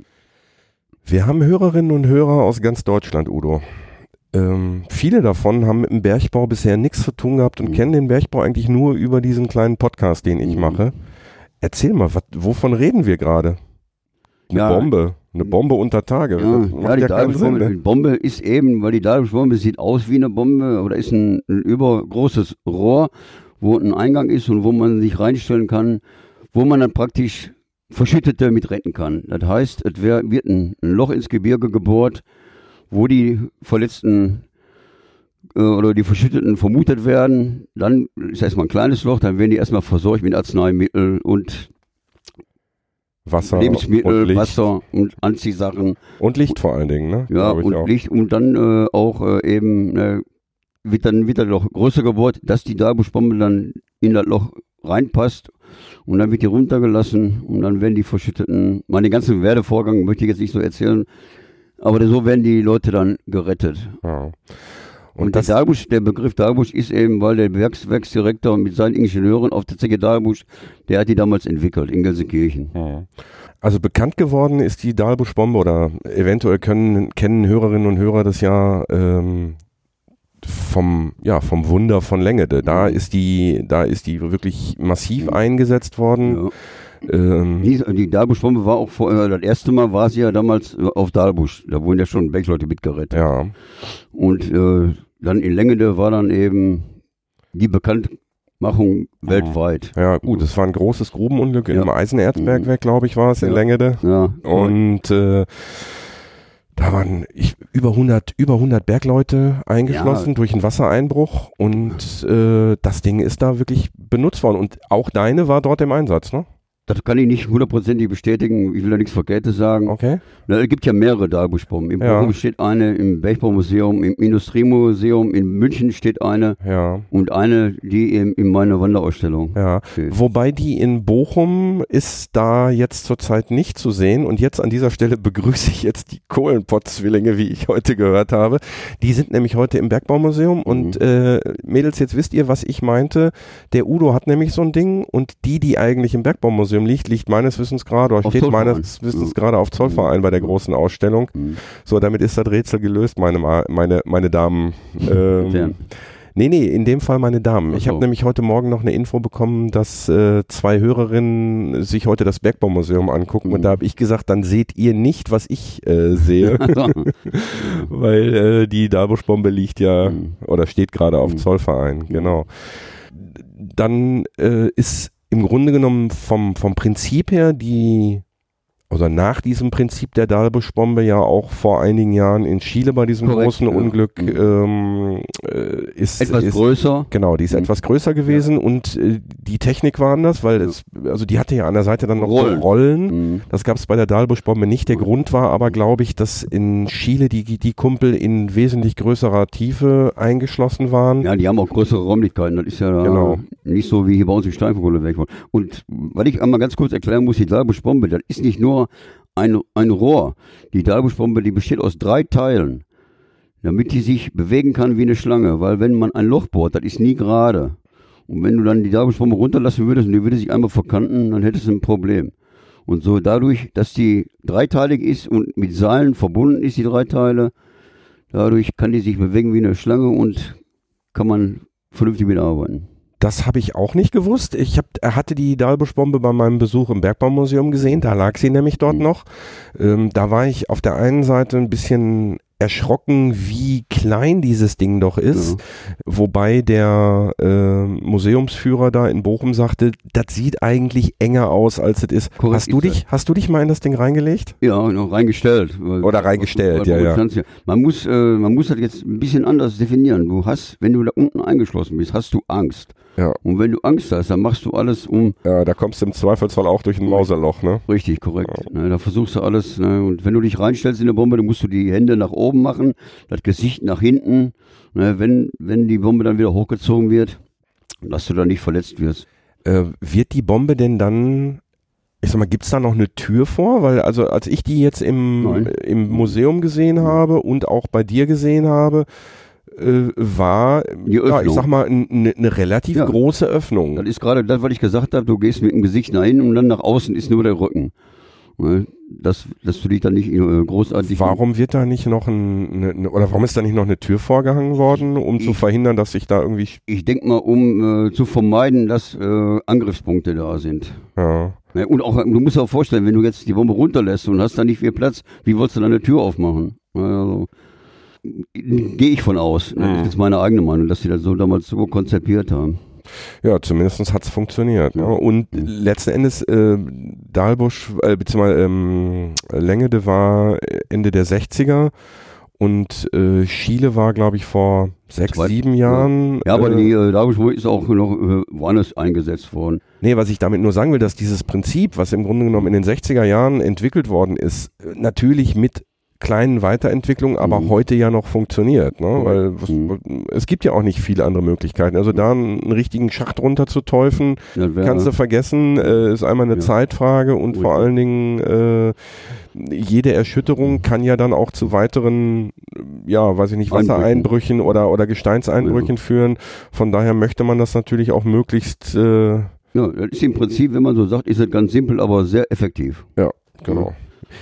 S1: Wir haben Hörerinnen und Hörer aus ganz Deutschland, Udo. Ähm, viele davon haben mit dem Bergbau bisher nichts zu tun gehabt und mhm. kennen den Bergbau eigentlich nur über diesen kleinen Podcast, den ich mhm. mache. Erzähl mal, wat, wovon reden wir gerade? Eine ja. Bombe. Eine Bombe unter Tage.
S2: Ja, ja die Dahlbombe, ne? Bombe ist eben, weil die Dahlbombe sieht aus wie eine Bombe oder ist ein, ein übergroßes Rohr, wo ein Eingang ist und wo man sich reinstellen kann, wo man dann praktisch Verschüttete mit retten kann. Das heißt, es wird ein, Loch ins Gebirge gebohrt, wo die Verletzten äh, oder die Verschütteten vermutet werden. Dann ist erstmal ein kleines Loch, dann werden die erstmal versorgt mit Arzneimittel und
S1: Wasser,
S2: Lebensmittel, und Wasser und Anziehsachen.
S1: Und Licht vor allen Dingen, ne?
S2: Ja, und auch. Licht und dann äh, auch äh, eben äh, wird dann wieder Loch größer gebohrt, dass die Darbuschbombe dann in das Loch reinpasst und dann wird die runtergelassen und dann werden die verschütteten, meine ganzen Werdevorgang möchte ich jetzt nicht so erzählen, aber so werden die Leute dann gerettet. Ja. Und, und der, Dahlbusch, der Begriff Dahlbusch ist eben, weil der Werks, Werksdirektor mit seinen Ingenieuren auf der Zecke Dahlbusch, der hat die damals entwickelt in Gelsenkirchen.
S1: Also bekannt geworden ist die Dahlbusch-Bombe oder eventuell können, kennen Hörerinnen und Hörer das ja ähm, vom, ja, vom Wunder von Länge. Da ist die, da ist die wirklich massiv eingesetzt worden.
S2: Ja. Ähm, die, die Dahlbusch-Bombe war auch vor, äh, das erste Mal war sie ja damals auf Dahlbusch. Da wurden ja schon Bergleute mitgerettet.
S1: Ja.
S2: Und äh, dann in Längede war dann eben die Bekanntmachung weltweit.
S1: Ja, gut, es war ein großes Grubenunglück ja. im Eisenerzbergwerk, glaube ich, war es, in. Längede.
S2: Ja.
S1: Und äh, da waren ich, über 100 über 100 Bergleute eingeschlossen ja. durch einen Wassereinbruch und äh, das Ding ist da wirklich benutzt worden und auch deine war dort im Einsatz, ne?
S2: Das kann ich nicht hundertprozentig bestätigen. Ich will da nichts Verkehrtes sagen.
S1: Okay.
S2: Na, es gibt ja mehrere Dahlbuschbomben. Im ja. Bochum steht eine, im Bergbaumuseum, im Industriemuseum, in München steht eine.
S1: Ja.
S2: Und eine, die in, in meiner Wanderausstellung.
S1: Ja. Steht. Wobei die in Bochum ist da jetzt zurzeit nicht zu sehen. Und jetzt an dieser Stelle begrüße ich jetzt die Kohlenpott-Zwillinge, wie ich heute gehört habe. Die sind nämlich heute im Bergbaumuseum. Mhm. Und äh, Mädels, jetzt wisst ihr, was ich meinte. Der Udo hat nämlich so ein Ding und die, die eigentlich im Bergbaumuseum Museum liegt, liegt meines Wissens gerade, oder steht meines Wissens mhm. gerade auf Zollverein bei der mhm. großen Ausstellung. Mhm. So, damit ist das Rätsel gelöst, meine, meine, meine Damen. <laughs> Ähm. Nee, nee, in dem Fall meine Damen. Ich habe nämlich heute Morgen noch eine Info bekommen, dass äh, zwei Hörerinnen sich heute das Bergbaumuseum angucken mhm. und da habe ich gesagt, dann seht ihr nicht, was ich äh, sehe. <laughs> <laughs> Weil äh, die Darbusch-Bombe liegt ja mhm. oder steht gerade auf mhm. Zollverein, genau. Dann äh, ist im Grunde genommen vom, vom Prinzip her die oder nach diesem Prinzip der Dalbusch-Bombe ja auch vor einigen Jahren in Chile bei diesem Korrekt, großen ja. Unglück mhm. ähm, äh, ist
S2: etwas
S1: ist,
S2: größer.
S1: Genau, die ist mhm. etwas größer gewesen ja. und äh, die Technik war anders, weil es, also die hatte ja an der Seite dann noch Rollen. So Rollen. Mhm. Das gab es bei der Dalbusch-Bombe nicht. Der Grund war aber, glaube ich, dass in Chile die, die Kumpel in wesentlich größerer Tiefe eingeschlossen waren.
S2: Ja, die haben auch größere Räumlichkeiten. Das ist ja genau. nicht so wie hier bei uns in Steinfurt weg. Und weil ich einmal ganz kurz erklären muss, die Dalbusch-Bombe, das ist nicht nur ein, ein Rohr. Die Dalbuschbombe, die besteht aus drei Teilen, damit die sich bewegen kann wie eine Schlange. Weil wenn man ein Loch bohrt, das ist nie gerade. Und wenn du dann die Dalbuschbombe runterlassen würdest und die würde sich einmal verkanten, dann hättest du ein Problem. Und so dadurch, dass die dreiteilig ist und mit Seilen verbunden ist, die drei Teile, dadurch kann die sich bewegen wie eine Schlange und kann man vernünftig mitarbeiten.
S1: Das habe ich auch nicht gewusst. Ich hab, hatte die Dahlbusch-Bombe bei meinem Besuch im Bergbaumuseum gesehen. Da lag sie nämlich dort
S2: Mhm.
S1: noch. Ähm, da war ich auf der einen Seite ein bisschen erschrocken, wie klein dieses Ding doch ist. Wobei der äh, Museumsführer da in Bochum sagte, das sieht eigentlich enger aus, als es ist.
S2: Korrekt
S1: hast du
S2: ist
S1: dich, hast du dich mal in das Ding reingelegt?
S2: Ja, noch reingestellt.
S1: Oder reingestellt, ja, ja.
S2: Man muss, äh, man muss das jetzt ein bisschen anders definieren. Du hast, wenn du da unten eingeschlossen bist, hast du Angst.
S1: Ja.
S2: Und wenn du Angst hast, dann machst du alles um
S1: Ja, da kommst du im Zweifelsfall auch durch ein Mauserloch, ne?
S2: richtig korrekt. Ne, da versuchst du alles. Ne, und wenn du dich reinstellst in eine Bombe, dann musst du die Hände nach oben machen, das Gesicht nach hinten. Ne, wenn, wenn die Bombe dann wieder hochgezogen wird, dass du da nicht verletzt wirst.
S1: Äh, wird die Bombe denn dann, ich sag mal, gibt's da noch eine Tür vor? Weil, also als ich die jetzt im,
S2: Nein.
S1: im Museum gesehen habe und auch bei dir gesehen habe, äh, war, ja, ich sag mal, eine ne relativ
S2: Ja.
S1: große Öffnung.
S2: Das ist gerade das, was ich gesagt habe. Du gehst mit dem Gesicht nach innen und dann nach außen ist nur der Rücken. Ne, dass, dass du dich dann nicht äh, großartig.
S1: Warum wird da nicht noch ein, ne, ne, oder warum ist da nicht noch eine Tür vorgehangen worden, um zu
S2: Ich-
S1: verhindern, dass sich da irgendwie,
S2: Ich denke mal, um äh, zu vermeiden, dass äh, Angriffspunkte da sind.
S1: ja,
S2: Ne, Und auch, du musst dir auch vorstellen, wenn du jetzt die Bombe runterlässt und hast da nicht viel Platz, wie wolltest du dann eine Tür aufmachen? Also, Gehe ich von aus. Ne? Das ist jetzt meine eigene Meinung, dass sie das so damals so konzipiert haben.
S1: Ja, zumindest hat's funktioniert. Ne?
S2: Ja.
S1: Und letzten Endes, äh, Dahlbusch, äh, beziehungsweise ähm, Längede war Ende der 60er und äh, Schiele war, glaube ich, vor sechs,
S2: Zwei-
S1: sieben Jahren.
S2: Ja, aber
S1: äh,
S2: die äh, Davidsburg ist auch noch äh, woanders eingesetzt worden.
S1: Nee, was ich damit nur sagen will, dass dieses Prinzip, was im Grunde genommen in den 60er Jahren entwickelt worden ist, äh, natürlich mit kleinen Weiterentwicklungen, aber
S2: Mhm.
S1: heute ja noch funktioniert. Ne? Weil was,
S2: Mhm.
S1: es gibt ja auch nicht viele andere Möglichkeiten. Also da einen, einen richtigen Schacht runter zu teufen,
S2: Das wär,
S1: kannst du vergessen, äh, ist einmal eine
S2: Ja.
S1: Zeitfrage und vor
S2: Richtig.
S1: allen Dingen äh, jede Erschütterung kann ja dann auch zu weiteren, ja, weiß ich nicht,
S2: Einbrüchen.
S1: Wassereinbrüchen oder, oder Gesteinseinbrüchen führen. Von daher möchte man das natürlich auch möglichst, äh,
S2: ja, das ist im Prinzip, wenn man so sagt, ist das ganz simpel, aber sehr effektiv.
S1: genau.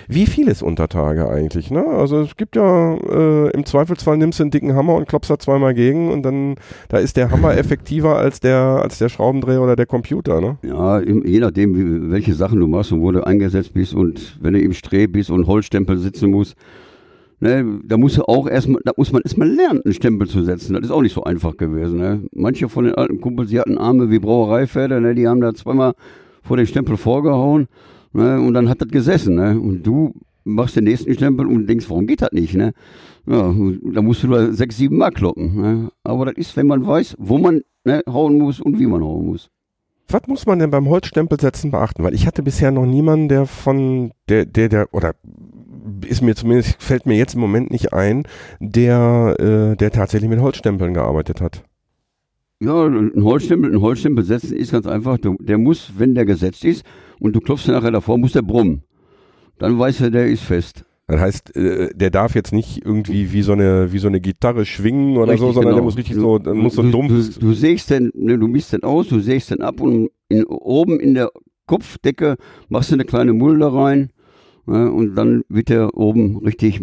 S1: Wie viel ist Untertage eigentlich? Ne? Also es gibt ja äh, im Zweifelsfall nimmst du einen dicken Hammer und klopfst da zweimal gegen und dann da ist der Hammer <clears throat> effektiver als der als der Schraubendreher oder der Computer. Ne?
S2: Ja, je nachdem, welche Sachen du machst und wo du eingesetzt bist und wenn du im Streh bist und Holzstempel sitzen musst, ne, da musst du auch erstmal, da muss man erstmal lernen, einen Stempel zu setzen. Das ist auch nicht so einfach gewesen. Ne? Manche von den alten Kumpels, die hatten Arme wie Brauereipferde, ne, die haben da zweimal vor den Stempel vorgehauen ne, und dann hat das gesessen. Ne? Und du machst den nächsten Stempel und denkst, warum geht das nicht? Ne? Ja, da musst du da sechs, sieben Mal kloppen. Ne? Aber das ist, wenn man weiß, wo man ne, hauen muss und wie man hauen muss.
S1: Was muss man denn beim Holzstempelsetzen beachten? Weil ich hatte bisher noch niemanden, der von der, der, der, oder ist mir zumindest, fällt mir jetzt im Moment nicht ein, der, äh, der tatsächlich mit Holzstempeln gearbeitet hat.
S2: Ja, ein Holzstempel, ein Holzstempel setzen ist ganz einfach. Du, der muss, wenn der gesetzt ist und du klopfst nachher davor, muss der brummen. Dann weißt du, der ist fest.
S1: Das heißt, äh, der darf jetzt nicht irgendwie wie so eine, wie so eine Gitarre schwingen oder so,
S2: Richtig,
S1: sondern der
S2: genau.
S1: muss richtig
S2: Du-
S1: so, der muss so
S2: du,
S1: dumpf.
S2: Du, du sägst den, ne, du misst den aus, du sägst den ab und in, oben in der Kopfdecke machst du eine kleine Mulde rein und dann wird der oben richtig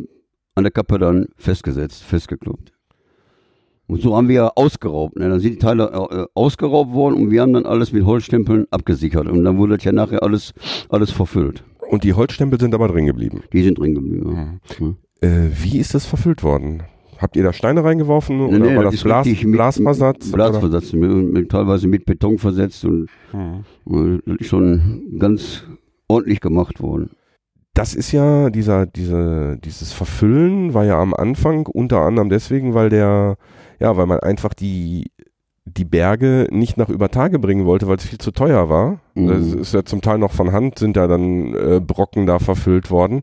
S2: an der Kappe dann festgesetzt, festgekloppt. Und so haben wir ja ausgeraubt. Ne? Dann sind die Teile äh, ausgeraubt worden und wir haben dann alles mit Holzstempeln abgesichert. Und dann wurde das ja nachher alles, alles verfüllt.
S1: Und die Holzstempel sind aber drin geblieben.
S2: Die sind drin geblieben. Ja.
S1: Äh, wie ist das verfüllt worden? Habt ihr da Steine reingeworfen oder
S2: Nee,
S1: war das Glas,
S2: richtig mit-
S1: Glasversatz?
S2: Glasversatz, mit, mit, teilweise mit Beton versetzt und äh, das ist schon ganz ordentlich gemacht worden.
S1: Das ist ja dieser, diese, dieses Verfüllen war ja am Anfang unter anderem deswegen, weil der, ja, weil man einfach die, die Berge nicht nach über Tage bringen wollte, weil es viel zu teuer war.
S2: Mhm.
S1: Das ist ja zum Teil noch von Hand, sind da dann äh, Brocken da verfüllt worden.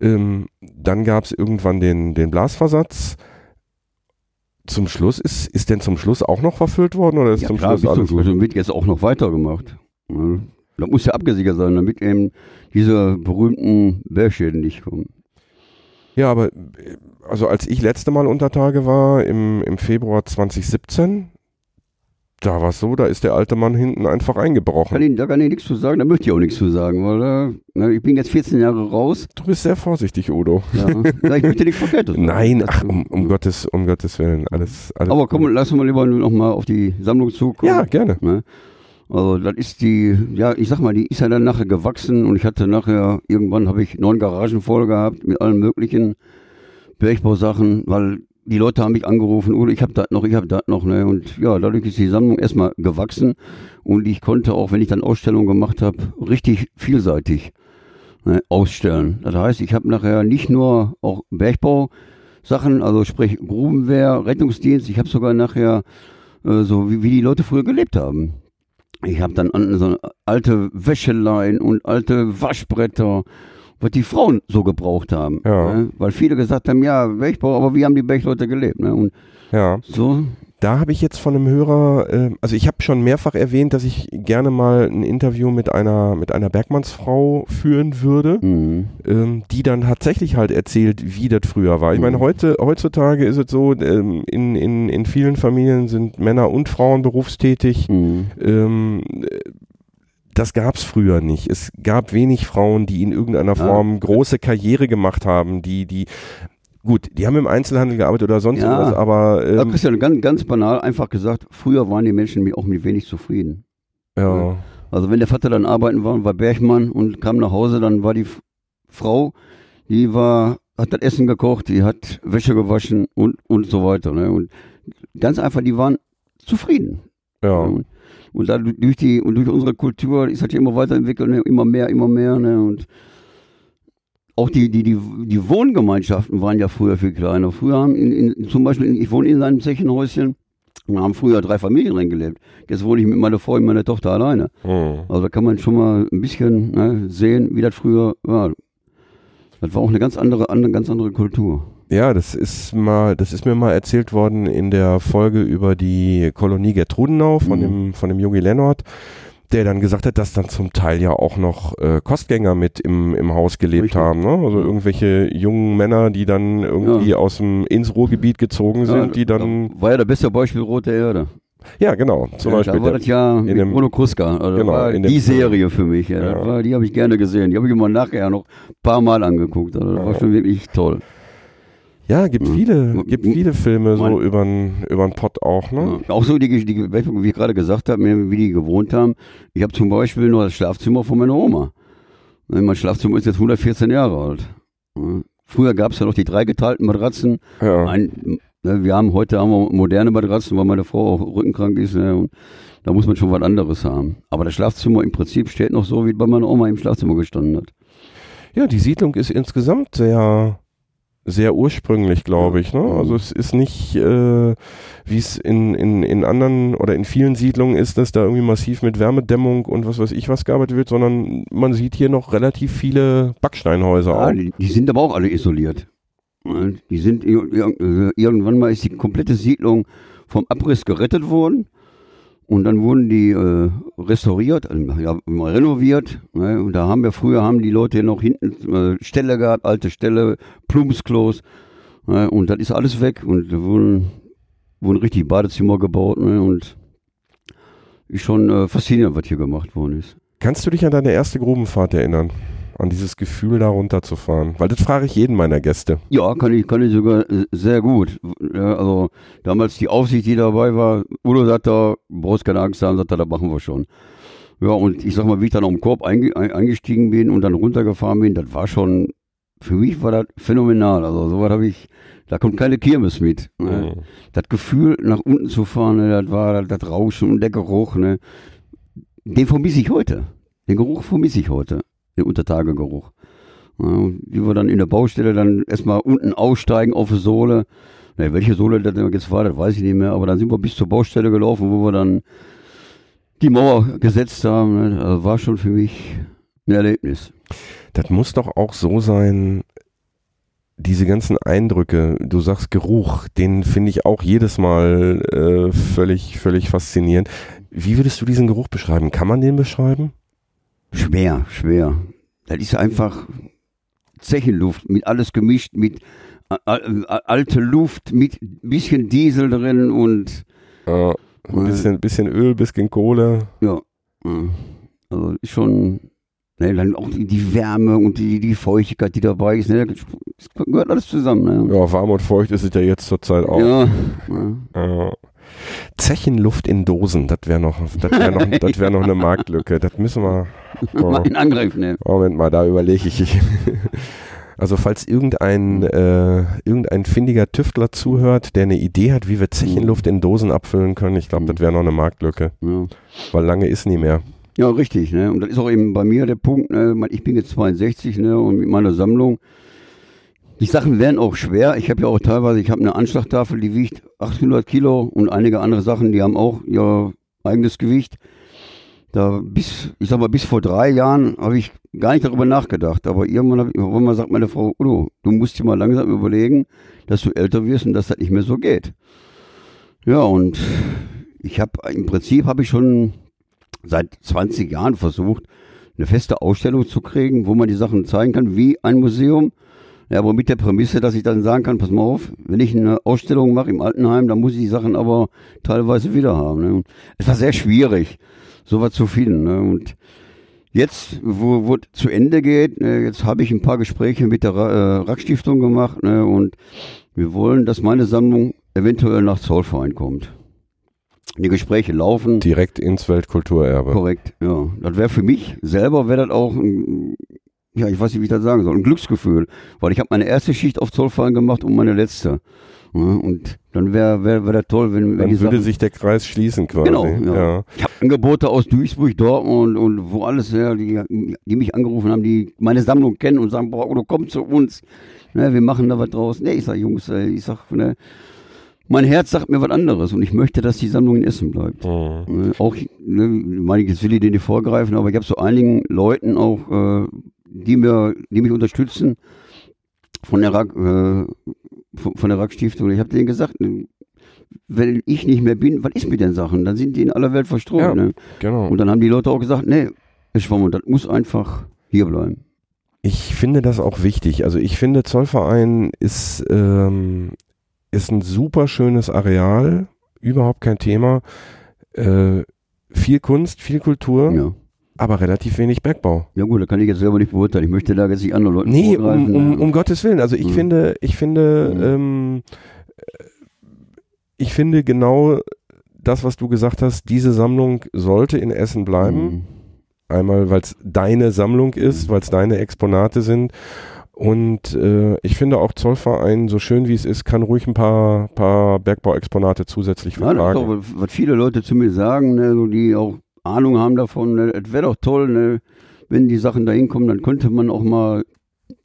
S1: Ähm, dann gab es irgendwann den, den Blasversatz. Zum Schluss ist, ist denn zum Schluss auch noch verfüllt worden oder ist
S2: Ja,
S1: zum
S2: klar,
S1: Schluss
S2: bis zum
S1: alles
S2: Schluss. Und wird jetzt auch noch weitergemacht. Ja. Das muss ja abgesichert sein, damit eben diese berühmten Bergschäden nicht kommen.
S1: Ja, aber äh, also als ich letzte Mal unter Tage war, im, im Februar 2017, da war es so, da ist der alte Mann hinten einfach eingebrochen.
S2: Kann ich, da kann ich nichts zu sagen, da möchte ich auch nichts zu sagen, weil äh, na, ich bin jetzt 14 Jahre raus.
S1: Du bist sehr vorsichtig, Udo.
S2: Ja, ich <laughs> möchte nichts verkehrt
S1: Nein, ach, um, um Gottes, um Gottes Willen, alles, alles.
S2: Aber komm, lass uns mal lieber noch mal auf die Sammlung zukommen.
S1: Ja, gerne.
S2: Ne? Also das ist die, ja, ich sag mal, die ist ja dann nachher gewachsen und ich hatte nachher, irgendwann habe ich neun Garagen voll gehabt mit allen möglichen Bergbausachen, weil die Leute haben mich angerufen, oder ich habe das noch, ich habe das noch, ne? Und ja, dadurch ist die Sammlung erstmal gewachsen und ich konnte auch, wenn ich dann Ausstellungen gemacht habe, richtig vielseitig ne, ausstellen. Das heißt, ich habe nachher nicht nur auch Bergbausachen, also sprich Grubenwehr, Rettungsdienst, ich habe sogar nachher äh, so, wie, wie die Leute früher gelebt haben. Ich habe dann an- so alte Wäscheleien und alte Waschbretter, was die Frauen so gebraucht haben.
S1: Ja.
S2: Ne? Weil viele gesagt haben, ja, Bergbau, aber wie haben die Bergleute gelebt? Ne? Und
S1: Ja.
S2: so,
S1: Da habe ich jetzt von einem Hörer, äh, also ich habe schon mehrfach erwähnt, dass ich gerne mal ein Interview mit einer mit einer Bergmannsfrau führen würde,
S2: mh,
S1: ähm, die dann tatsächlich halt erzählt, wie das früher war. Ich meine,
S2: Mhm.
S1: heute heutzutage ist es so, ähm, in, in, in vielen Familien sind Männer und Frauen berufstätig.
S2: mh,
S1: Ähm, äh, das gab es früher nicht. Es gab wenig Frauen, die in irgendeiner
S2: Ah.
S1: Form große Karriere gemacht haben, die, die, gut, die haben im Einzelhandel gearbeitet oder sonst
S2: Ja.
S1: irgendwas, aber
S2: ja,
S1: ähm,
S2: Christian, ganz, ganz banal einfach gesagt, früher waren die Menschen auch mit wenig zufrieden.
S1: ja.
S2: Also wenn der Vater dann arbeiten war und war Bergmann und kam nach Hause, dann war die Frau, die war, hat das Essen gekocht, die hat Wäsche gewaschen und, und so weiter. Ne? Und ganz einfach, die waren zufrieden.
S1: ja.
S2: Und, und durch die und durch unsere Kultur ist das ja immer weiterentwickelt, ne? immer mehr, immer mehr. Ne? Und auch die, die, die, die Wohngemeinschaften waren ja früher viel kleiner. Früher haben in, in, zum Beispiel, in, ich wohne in einem Zechenhäuschen, und haben früher drei Familien drin gelebt. Jetzt wohne ich mit meiner Frau und meiner Tochter alleine.
S1: Hm.
S2: Also da kann man schon mal ein bisschen ne, sehen, wie das früher war. Das war auch eine ganz andere, andere, ganz andere Kultur.
S1: Ja, das ist mal, das ist mir mal erzählt worden in der Folge über die Kolonie Gertrudenau von
S2: Mhm.
S1: dem, von dem Yogi Lennart, der dann gesagt hat, dass dann zum Teil ja auch noch äh, Kostgänger mit im, im Haus gelebt
S2: Richtig.
S1: haben, ne? Also
S2: Ja.
S1: irgendwelche jungen Männer, die dann irgendwie aus dem ins Ruhrgebiet gezogen sind,
S2: Ja,
S1: die dann,
S2: da war ja der beste Beispiel Rote Erde.
S1: ja genau, zum
S2: ja,
S1: Beispiel.
S2: Da war
S1: Der,
S2: das ja mit
S1: dem-
S2: Bruno Kruska. Also
S1: Genau, in dem
S2: die
S1: Film.
S2: Serie für mich. Ja.
S1: Ja.
S2: War, die habe ich gerne gesehen. Die habe ich immer nachher noch ein paar Mal angeguckt. Also das
S1: Ja.
S2: war schon wirklich toll.
S1: Ja, gibt viele, gibt viele Filme so
S2: Mein-
S1: übern, übern Pott auch, ne?
S2: Ja. Auch so die, die, wie ich gerade gesagt habe, wie die gewohnt haben. Ich habe zum Beispiel nur das Schlafzimmer von meiner Oma. Ne, Mein Schlafzimmer ist jetzt 114 Jahre alt. Früher gab es ja noch die dreigeteilten Matratzen.
S1: Ja.
S2: Ein, ne, wir haben heute haben wir moderne Matratzen, weil meine Frau auch rückenkrank ist. Ne, da muss man schon was anderes haben. Aber das Schlafzimmer im Prinzip steht noch so, wie bei meiner Oma im Schlafzimmer gestanden hat.
S1: Ja, die Siedlung ist insgesamt sehr, sehr ursprünglich, glaube ich. Ne? Also es ist nicht, äh, wie es in, in, in anderen oder in vielen Siedlungen ist, dass da irgendwie massiv mit Wärmedämmung und was weiß ich was gearbeitet wird, sondern man sieht hier noch relativ viele Backsteinhäuser
S2: Ja,
S1: auch.
S2: die, die sind aber auch alle isoliert. Die sind ir- ir- irgendwann mal ist die komplette Siedlung vom Abriss gerettet worden und dann wurden die äh, restauriert, äh, ja, renoviert. Ne? Und da haben wir früher haben die Leute noch hinten äh, Ställe gehabt, alte Ställe, Plumpsklos. Ne? Und das ist alles weg und da wurden, wurden richtig Badezimmer gebaut. Ne? Und ist schon äh, faszinierend, was hier gemacht worden ist.
S1: Kannst du dich an deine erste Grubenfahrt erinnern? An dieses Gefühl, da runterzufahren? Weil das frage ich jeden meiner Gäste.
S2: Ja, kann ich, kann ich sogar äh, sehr gut. Ja, also damals die Aufsicht, die dabei war, Udo sagt da, brauchst keine Angst haben, sagt er, da machen wir schon. Ja, und ich sag mal, wie ich dann auf dem Korb einge ein- eingestiegen bin und dann runtergefahren bin, das war schon, für mich war das phänomenal. Also sowas habe ich, da kommt keine Kirmes mit. Ne?
S1: Mhm.
S2: Das Gefühl, nach unten zu fahren, ne, das war das, das Rauschen und der Geruch, ne? Den vermisse ich heute. Den Geruch vermisse ich heute. Den Untertagegeruch. Ja, wie wir dann in der Baustelle dann erstmal unten aussteigen auf die Sohle. Ne, welche Sohle das jetzt war, das weiß ich nicht mehr, aber dann sind wir bis zur Baustelle gelaufen, wo wir dann die Mauer gesetzt haben. Ne? Also war schon für mich ein Erlebnis.
S1: Das muss doch auch so sein, diese ganzen Eindrücke, du sagst Geruch, den finde ich auch jedes Mal äh, völlig, völlig faszinierend. Wie würdest du diesen Geruch beschreiben? Kann man den beschreiben?
S2: Schwer, schwer. Das ist einfach Zechenluft mit alles gemischt, mit alte Luft, mit bisschen Diesel drin und
S1: Äh, Ein bisschen, bisschen Öl, bisschen Kohle.
S2: Ja. Also ist schon, ne, dann auch die, die Wärme und die, die Feuchtigkeit, die dabei ist, ne, das gehört alles zusammen. Ne?
S1: Ja, warm und feucht ist es ja jetzt zurzeit auch.
S2: Ja.
S1: Ja. Zechenluft in Dosen, das wäre noch, das wäre noch, <laughs> das wäre noch eine Marktlücke. Das müssen wir. Oh,
S2: Mal in Angriff nehmen.
S1: Moment mal, da überlege ich. <laughs> Also falls irgendein, äh, irgendein findiger Tüftler zuhört, der eine Idee hat, wie wir Zechenluft in Dosen abfüllen können, ich glaube, das wäre noch eine Marktlücke,
S2: Ja.
S1: weil lange ist nie mehr.
S2: Ja, richtig. Ne? Und das ist auch eben bei mir der Punkt. Ne? Ich bin jetzt 62 ne? und mit meiner Sammlung. Die Sachen werden auch schwer. Ich habe ja auch teilweise, ich habe eine Anschlagtafel, die wiegt 800 Kilo und einige andere Sachen, die haben auch ihr eigenes Gewicht. Da bis, ich sag mal, bis vor drei Jahren habe ich gar nicht darüber nachgedacht. Aber irgendwann, ich, irgendwann sagt meine Frau, Udo, du musst dir mal langsam überlegen, dass du älter wirst und dass das nicht mehr so geht. Ja, und ich habe im Prinzip habe ich schon seit 20 Jahren versucht, eine feste Ausstellung zu kriegen, wo man die Sachen zeigen kann, wie ein Museum. Ja, aber mit der Prämisse, dass ich dann sagen kann, pass mal auf, wenn ich eine Ausstellung mache im Altenheim, dann muss ich die Sachen aber teilweise wieder haben. Ne? Und es war sehr schwierig, sowas zu finden. Ne? Und jetzt, wo, wo zu Ende geht, ne, jetzt habe ich ein paar Gespräche mit der äh, Rack-Stiftung gemacht ne? und wir wollen, dass meine Sammlung eventuell nach Zollverein kommt. Die Gespräche laufen.
S1: Direkt ins Weltkulturerbe.
S2: Korrekt, ja. Das wäre für mich selber, wäre das auch ein, ja, ich weiß nicht, wie ich das sagen soll, ein Glücksgefühl. Weil ich habe meine erste Schicht auf Zollverein gemacht und meine letzte. Ja, und dann wäre wär, wär das toll, wenn, wenn
S1: Dann würde
S2: Sachen,
S1: sich der Kreis schließen quasi.
S2: Genau, ja. Ich habe Angebote aus Duisburg, Dortmund und wo alles, ja, die, die mich angerufen haben, die meine Sammlung kennen und sagen, boah, du komm zu uns, ne, wir machen da was draus. Ne, ich sag, Jungs, ich sag, ne, mein Herz sagt mir was anderes und ich möchte, dass die Sammlung in Essen bleibt. Ne, auch, ne, meine ich, jetzt will ich den nicht vorgreifen, aber ich habe so einigen Leuten auch, äh, die mir, die mich unterstützen von der Rack, äh, von, von der Rack Stiftung. Ich habe denen gesagt, ne, wenn ich nicht mehr bin, was ist mit den Sachen? Dann sind die in aller Welt verstreut.
S1: Ja.
S2: Ne?
S1: Genau.
S2: Und dann haben die Leute auch gesagt, nee, Herr Schwamm, das muss einfach hier bleiben.
S1: Ich finde das auch wichtig. Also ich finde, Zollverein ist, ähm, ist ein super schönes Areal, überhaupt kein Thema. Äh, viel Kunst, viel Kultur,
S2: Ja.
S1: aber relativ wenig Bergbau.
S2: Ja gut, da kann ich jetzt selber nicht beurteilen. Ich möchte da jetzt nicht andere Leute
S1: Nee, um, um, um Gottes Willen. Also ich
S2: Mhm.
S1: finde, ich finde,
S2: Mhm.
S1: ähm, ich finde genau das, was du gesagt hast, diese Sammlung sollte in Essen bleiben.
S2: Mhm.
S1: Einmal, weil es deine Sammlung ist, weil es deine Exponate sind. Und äh, ich finde auch Zollverein, so schön wie es ist, kann ruhig ein paar, paar Bergbauexponate zusätzlich
S2: Ja, das ist
S1: vertragen.
S2: doch, was viele Leute zu mir sagen, ne, so die auch Ahnung haben davon, ne, es wäre doch toll, ne, wenn die Sachen da hinkommen, dann könnte man auch mal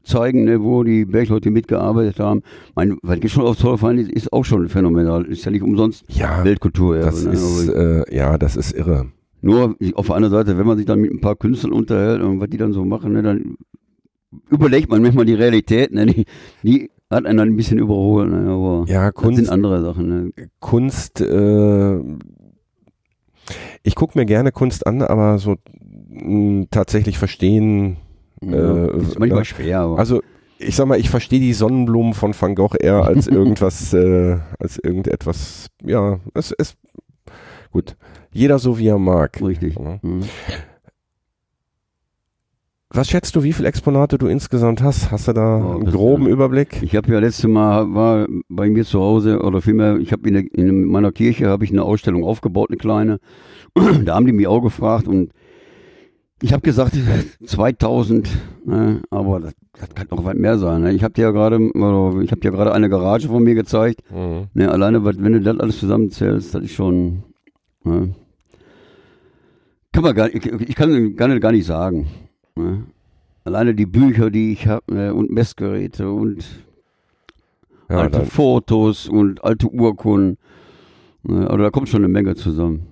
S2: zeigen, ne, wo die Bergleute mitgearbeitet haben. Mein, weil schon auf Zollverein ist, ist auch schon phänomenal. Ist ja nicht umsonst
S1: ja,
S2: Weltkultur.
S1: das
S2: ne,
S1: ist, äh, ja, das ist irre.
S2: nur auf der anderen Seite, wenn man sich dann mit ein paar Künstlern unterhält und was die dann so machen, ne, dann überlegt man manchmal die Realität, ne, die, die hat einen dann ein bisschen überholt, ne, aber
S1: Ja,
S2: das sind
S1: Kunst,
S2: andere Sachen. Ne.
S1: Kunst, äh, ich gucke mir gerne Kunst an, aber so mh, tatsächlich verstehen,
S2: Ja,
S1: Äh,
S2: ist manchmal
S1: ne?
S2: schwer, aber
S1: also ich sag mal, ich verstehe die Sonnenblumen von Van Gogh eher <laughs> als irgendwas, äh, als irgendetwas, ja, es ist gut. Jeder so wie er mag.
S2: richtig.
S1: Ja.
S2: Mhm.
S1: Was schätzt du, wie viele Exponate du insgesamt hast? Hast du da
S2: Oh,
S1: einen groben Überblick?
S2: Ich habe ja letztes Mal war bei mir zu Hause oder vielmehr, ich habe in, der- in meiner Kirche habe ich eine Ausstellung aufgebaut, eine kleine. <clears throat> da haben die mich auch gefragt und ich habe gesagt <laughs> 2000, ne, aber das, das kann noch weit mehr sein. Ne. Ich habe dir ja gerade, ich habe dir gerade eine Garage von mir gezeigt.
S1: Mhm.
S2: Ne, alleine, wenn du das alles zusammenzählst, das ist schon. Ne, kann man gar, ich, ich kann gar nicht, gar nicht sagen. Ne. Alleine die Bücher, die ich habe, ne, und Messgeräte und
S1: Ja,
S2: alte Fotos und alte Urkunden. Ne, also da kommt schon eine Menge zusammen.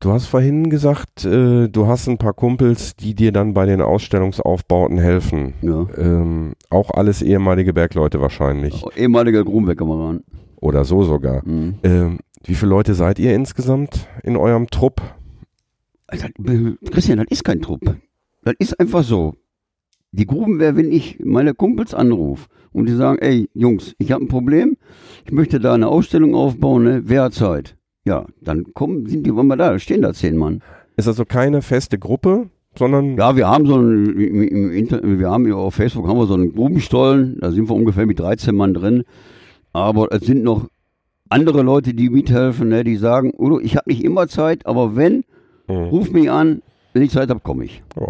S1: du hast vorhin gesagt, äh, du hast ein paar Kumpels, die dir dann bei den Ausstellungsaufbauten helfen.
S2: Ja.
S1: Ähm, auch alles ehemalige Bergleute wahrscheinlich.
S2: Ehemaliger Grumbeck-Kameraden.
S1: Oder so sogar.
S2: Mhm.
S1: Ähm, wie viele Leute seid ihr insgesamt in eurem Trupp?
S2: Also, Christian, das ist kein Trupp. Das ist einfach so. Die Grubenwehr, wenn ich meine Kumpels anrufe und die sagen, ey, Jungs, ich habe ein Problem, ich möchte da eine Ausstellung aufbauen, ne? wer hat Zeit? ja, dann kommen, sind die, wir da, stehen da zehn Mann.
S1: Ist also keine feste Gruppe, sondern.
S2: Ja, wir haben so ein, im Internet, wir haben auf Facebook haben wir so einen Grubenstollen, da sind wir ungefähr mit 13 Mann drin. Aber es sind noch andere Leute, die mithelfen, ne, die sagen, Udo, ich habe nicht immer Zeit, aber wenn, mhm. ruf mich an, wenn ich Zeit habe, komme ich. Ja.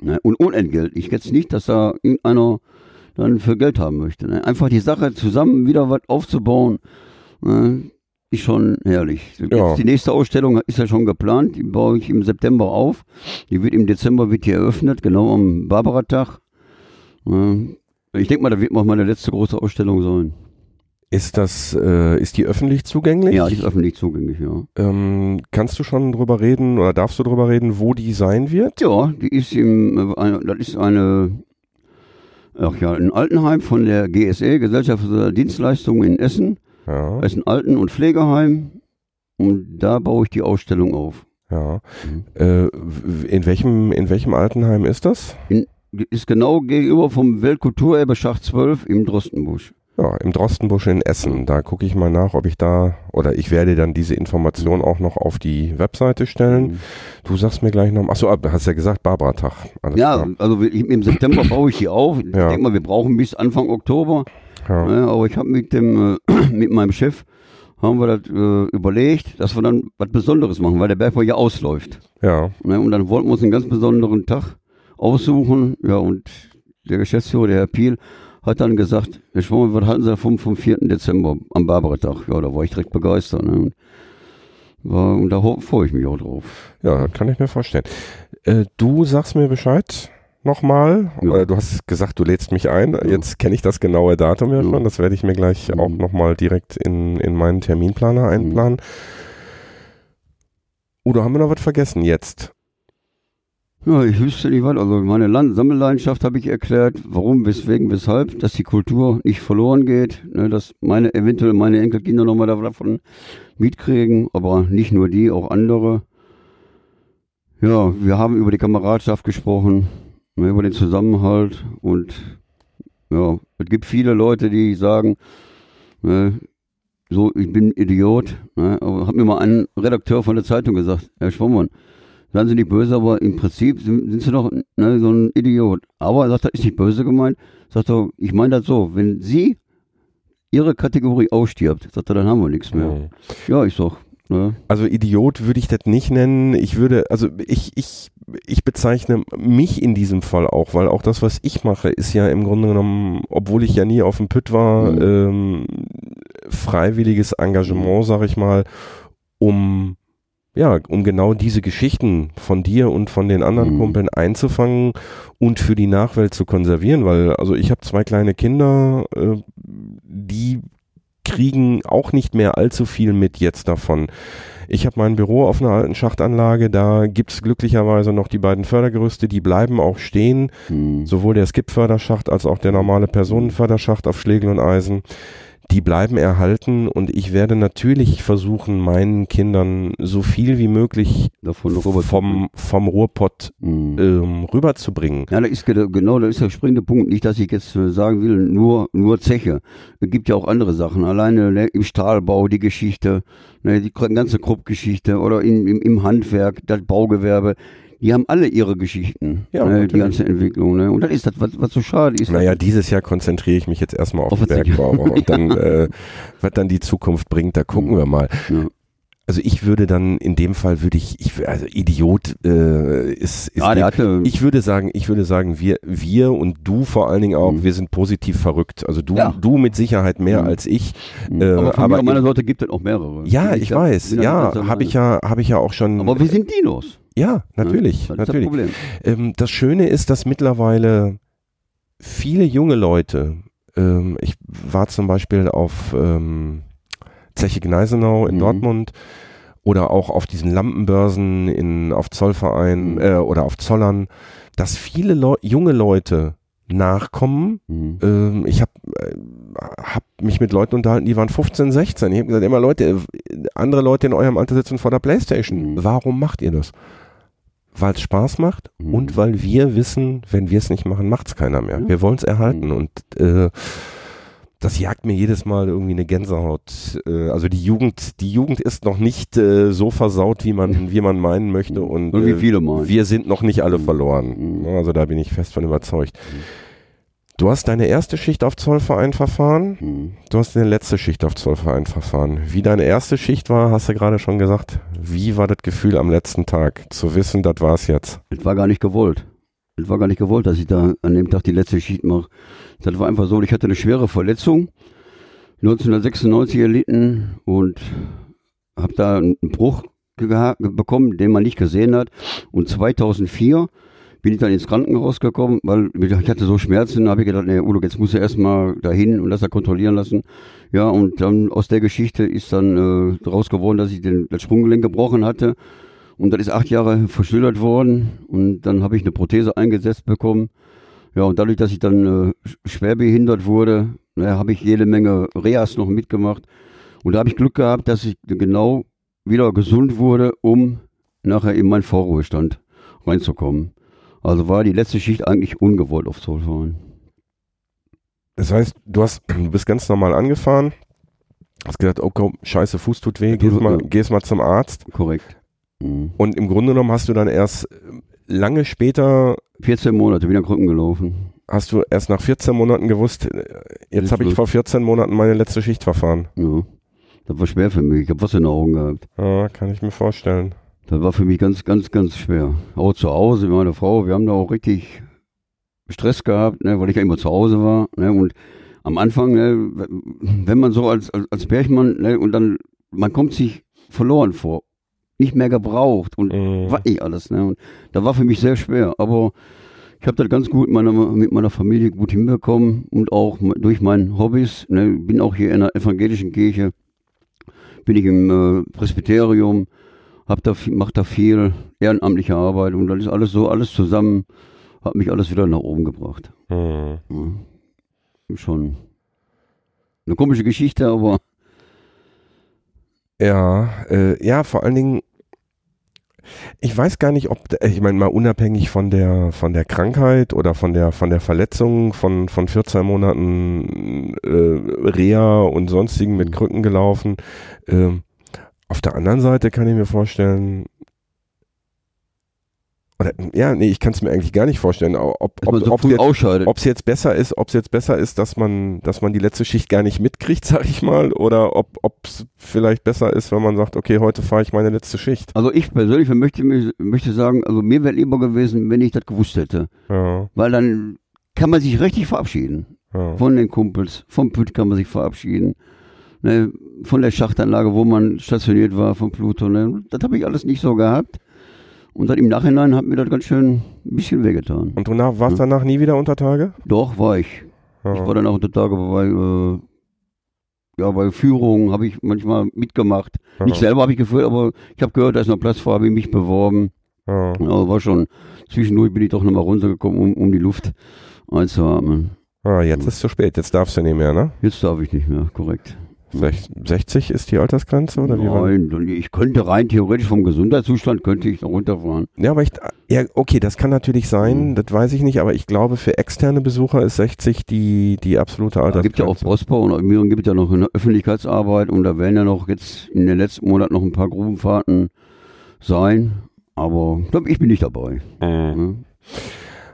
S2: Ne, und unentgelt. Ich jetzt nicht, dass da irgendeiner dann für Geld haben möchte. Ne? Einfach die Sache zusammen wieder was aufzubauen, ne? ist schon herrlich. Ja. Die nächste Ausstellung ist ja schon geplant, die baue ich im September auf. Die wird im Dezember wird die eröffnet, genau am Barbara-Tag. Ich denke mal, da wird auch meine letzte große Ausstellung sein.
S1: Ist das, äh, ist die öffentlich zugänglich?
S2: Ja, die ist öffentlich zugänglich, ja.
S1: Ähm, kannst du schon drüber reden oder darfst du drüber reden, wo die sein wird?
S2: Ja, die ist im, äh, das ist eine, ach ja, ein Altenheim von der GSE, Gesellschaft für Dienstleistungen in Essen. Ja. Das ist ein Alten- und Pflegeheim und da baue ich die Ausstellung auf.
S1: Ja. Mhm. Äh, in welchem, in welchem Altenheim ist das?
S2: In, ist genau gegenüber vom Weltkulturerbe Schacht 12 im Drostenbusch.
S1: Ja, im Drostenbusch in Essen. Da gucke ich mal nach, ob ich da, oder ich werde dann diese Information auch noch auf die Webseite stellen. Mhm. Du sagst mir gleich noch, achso, hast ja gesagt, Barbara-Tag.
S2: Ja, klar. also im September baue ich die auf. Ich ja. denke mal, wir brauchen bis Anfang Oktober. Ja. Ja, aber ich habe mit dem, äh, <clears throat> mit meinem Chef, haben wir das äh, überlegt, dass wir dann was Besonderes machen, weil der Bergbau ja ausläuft.
S1: Ja.
S2: Ne, und dann wollten wir uns einen ganz besonderen Tag aussuchen. Ja, und der Geschäftsführer, der Herr Piel, hat dann gesagt, Herr Schwammer, was halten Sie vom, vom 4. Dezember am Barbaratag? Ja, da war ich direkt begeistert. Ne? Und, war, und da freue ich mich auch drauf.
S1: Ja, kann ich mir vorstellen. Äh, du sagst mir Bescheid nochmal. Ja. Du hast gesagt, du lädst mich ein. Ja. Jetzt kenne ich das genaue Datum ja, ja. schon. Das werde ich mir gleich mhm. auch nochmal direkt in, in meinen Terminplaner mhm. einplanen. Mhm. Udo, haben wir noch was vergessen jetzt?
S2: Ja, ich wüsste nicht was. Also meine Land Sammelleidenschaft habe ich erklärt, warum, weswegen, weshalb, dass die Kultur nicht verloren geht, ne, dass meine eventuell meine Enkelkinder nochmal davon mitkriegen, aber nicht nur die, auch andere. Ja, wir haben über die Kameradschaft gesprochen, ne, über den Zusammenhalt und ja, es gibt viele Leute, die sagen, ne, so, ich bin Idiot. Ne, aber hat mir mal ein Redakteur von der Zeitung gesagt, Herr Schwommann, seien Sie nicht böse, aber im Prinzip sind, sind Sie doch ne, so ein Idiot. Aber er sagt, das ist nicht böse gemeint. Sagt er, ich meine das so, wenn Sie Ihre Kategorie ausstirbt, sagt er, dann haben wir nichts mehr. Mhm. Ja, ich sag. Ne?
S1: Also Idiot würde ich das nicht nennen. Ich würde, also ich, ich, ich bezeichne mich in diesem Fall auch, weil auch das, was ich mache, ist ja im Grunde genommen, obwohl ich ja nie auf dem Pütt war, mhm. ähm, freiwilliges Engagement, sag ich mal, um ja, um genau diese Geschichten von dir und von den anderen mhm. Kumpeln einzufangen und für die Nachwelt zu konservieren, weil also ich habe zwei kleine Kinder, äh, die kriegen auch nicht mehr allzu viel mit jetzt davon. Ich habe mein Büro auf einer alten Schachtanlage, da gibt's glücklicherweise noch die beiden Fördergerüste, die bleiben auch stehen, mhm. sowohl der Skip-Förderschacht als auch der normale Personenförderschacht auf Schlegel und Eisen die bleiben erhalten und ich werde natürlich versuchen, meinen Kindern so viel wie möglich vom, vom Ruhrpott mhm. ähm, rüberzubringen.
S2: Ja, da ist genau, da ist der springende Punkt. Nicht, dass ich jetzt äh, sagen will, nur, nur Zeche. Es gibt ja auch andere Sachen. Alleine ne, im Stahlbau die Geschichte, ne, die ganze Kruppgeschichte oder in, im, im Handwerk, das Baugewerbe die haben alle ihre Geschichten, ja, ne, die ganze Entwicklung. Ne? Und das ist das, was, was so schade ist.
S1: Naja, dieses Jahr konzentriere ich mich jetzt erstmal auf, auf den Bergbau und dann, <laughs> äh, was dann die Zukunft bringt, da gucken wir mal. Ja. Also ich würde dann in dem Fall würde ich, ich also Idiot äh, ist, ist
S2: ja, der hatte,
S1: ich würde sagen, ich würde sagen, wir wir und du vor allen Dingen auch, mhm. wir sind positiv verrückt. Also du ja. du mit Sicherheit mehr mhm. als ich.
S2: Mhm. Äh, aber von aber meiner Sorte gibt es auch mehrere.
S1: Ja, ich, ich weiß. Ja, habe ich ja habe ich ja auch schon.
S2: Aber wir sind Dinos.
S1: Ja, natürlich, ja, das natürlich. Das, ähm, das Schöne ist, dass mittlerweile viele junge Leute, ähm, ich war zum Beispiel auf ähm, Zeche Gneisenau in mhm. Dortmund oder auch auf diesen Lampenbörsen in, auf Zollverein mhm. äh, oder auf Zollern, dass viele Leu junge Leute nachkommen. Mhm. Ähm, ich habe äh, hab mich mit Leuten unterhalten, die waren 15, 16. Ich habe gesagt, immer Leute, andere Leute in eurem Alter sitzen vor der Playstation. Mhm. Warum macht ihr das? Weil es Spaß macht mhm. und weil wir wissen, wenn wir es nicht machen, macht es keiner mehr. Ja. Wir wollen es erhalten mhm. und äh, das jagt mir jedes Mal irgendwie eine Gänsehaut. Äh, also die Jugend, die Jugend ist noch nicht äh, so versaut, wie man, wie man meinen möchte. Und,
S2: Und wie
S1: äh,
S2: viele meinen.
S1: wir sind noch nicht alle
S2: Mhm.
S1: verloren.
S2: Mhm.
S1: Also da bin ich fest von überzeugt.
S2: Mhm.
S1: Du hast deine erste Schicht auf Zollverein verfahren.
S2: Mhm.
S1: Du hast deine letzte Schicht auf Zollverein verfahren. Wie deine erste Schicht war, hast du gerade schon gesagt. Wie war das Gefühl am letzten Tag, zu wissen, das war's jetzt?
S2: Das war gar nicht gewollt. Das war gar nicht gewollt, dass ich da an dem Tag die letzte Schicht mache. Das war einfach so, ich hatte eine schwere Verletzung 1996 erlitten und habe da einen Bruch bekommen, den man nicht gesehen hat. Und 2004 bin ich dann ins Krankenhaus gekommen, weil ich hatte so Schmerzen, habe ich gedacht, nee, Udo, jetzt musst du erstmal dahin und das da kontrollieren lassen. Ja, und dann aus der Geschichte ist dann äh, daraus geworden, dass ich den, das Sprunggelenk gebrochen hatte. Und das ist acht Jahre verschlittert worden und dann habe ich eine Prothese eingesetzt bekommen. Ja, und dadurch, dass ich dann äh, sch- schwer behindert wurde, naja, habe ich jede Menge Reas noch mitgemacht. Und da habe ich Glück gehabt, dass ich genau wieder gesund wurde, um nachher in meinen Vorruhestand reinzukommen. Also war die letzte Schicht eigentlich ungewollt auf Zollverein.
S1: Das heißt, du hast, du bist ganz normal angefahren, hast gesagt, oh komm, scheiße, Fuß tut weh, gehst mal, gehst mal zum Arzt.
S2: Korrekt. Mhm.
S1: Und im Grunde genommen hast du dann erst äh, lange später,
S2: 14 Monate wieder Krücken gelaufen.
S1: hast du erst nach 14 Monaten gewusst, äh, jetzt habe ich vor 14 Monaten meine letzte Schicht verfahren.
S2: Ja. Das war schwer für mich. Ich habe Wasser in den Augen gehabt.
S1: Ja, kann ich mir vorstellen.
S2: Das war für mich ganz, ganz, ganz schwer. Auch zu Hause, mit meiner Frau, wir haben da auch richtig Stress gehabt, ne, weil ich ja immer zu Hause war. Ne, und am Anfang, ne, wenn man so als, als, als Bergmann, ne, und dann, man kommt sich verloren vor, nicht mehr gebraucht und
S1: Mhm.
S2: was nicht alles. Ne, und da war für mich sehr schwer. Aber ich habe das ganz gut mit meiner, mit meiner Familie gut hinbekommen und auch durch meine Hobbys. Ne, bin auch hier in der evangelischen Kirche, bin ich im äh, Presbyterium, hab da, viel- mach da viel ehrenamtliche Arbeit und das ist alles so, alles zusammen, hat mich alles wieder nach oben gebracht.
S1: Mhm.
S2: Ja. Schon eine komische Geschichte, aber
S1: Ja, äh, ja, vor allen Dingen, ich weiß gar nicht, ob, äh, ich meine mal unabhängig von der von der Krankheit oder von der von der Verletzung von von 14 Monaten äh, Reha und sonstigen mit
S2: Mhm.
S1: Krücken gelaufen. Ähm, auf der anderen Seite kann ich mir vorstellen, oder ja, nee, ich kann es mir eigentlich gar nicht vorstellen, ob ob,
S2: so
S1: ob
S2: früh
S1: jetzt, es jetzt besser ist, ob es jetzt besser ist, dass man, dass man die letzte Schicht gar nicht mitkriegt, <laughs> sag ich mal, oder ob es vielleicht besser ist, wenn man sagt, okay, heute fahre ich meine letzte Schicht.
S2: Also ich persönlich möchte, möchte sagen, also mir wäre lieber gewesen, wenn ich das gewusst hätte.
S1: Ja,
S2: Weil dann kann man sich richtig verabschieden.
S1: ja.
S2: Von den Kumpels, vom Püt kann man sich verabschieden. Ne, von der Schachtanlage, wo man stationiert war, vom Pluto. Ne, das habe ich alles nicht so gehabt. Und dann im Nachhinein hat mir das ganz schön ein bisschen wehgetan.
S1: Und du nach, warst danach nie wieder unter Tage?
S2: Doch, war ich.
S1: Ja.
S2: Ich war dann auch unter Tage bei, äh, ja, bei Führungen habe ich manchmal mitgemacht.
S1: ja.
S2: Nicht selber habe ich geführt, aber ich habe gehört, da ist noch Platz frei, habe ich mich beworben.
S1: Ja.
S2: Ja, war schon. Zwischendurch bin ich doch nochmal runtergekommen, um, um die Luft einzuatmen.
S1: Ah, jetzt ist zu spät, jetzt darfst du nicht mehr, ne?
S2: Jetzt darf ich nicht mehr, korrekt.
S1: Sech- 60 ist die Altersgrenze oder wie war?
S2: Nein, ich könnte rein theoretisch vom Gesundheitszustand könnte ich noch runterfahren.
S1: Ja, aber ich, ja, okay, das kann natürlich sein,
S2: Mhm.
S1: das weiß ich nicht, aber ich glaube, für externe Besucher ist 60 die, die absolute
S2: Da
S1: Altersgrenze.
S2: gibt ja auch Prosper und mir gibt ja noch eine Öffentlichkeitsarbeit und da werden ja noch jetzt in den letzten Monaten noch ein paar Grubenfahrten sein. Aber ich bin nicht dabei.
S1: Mhm.
S2: ne?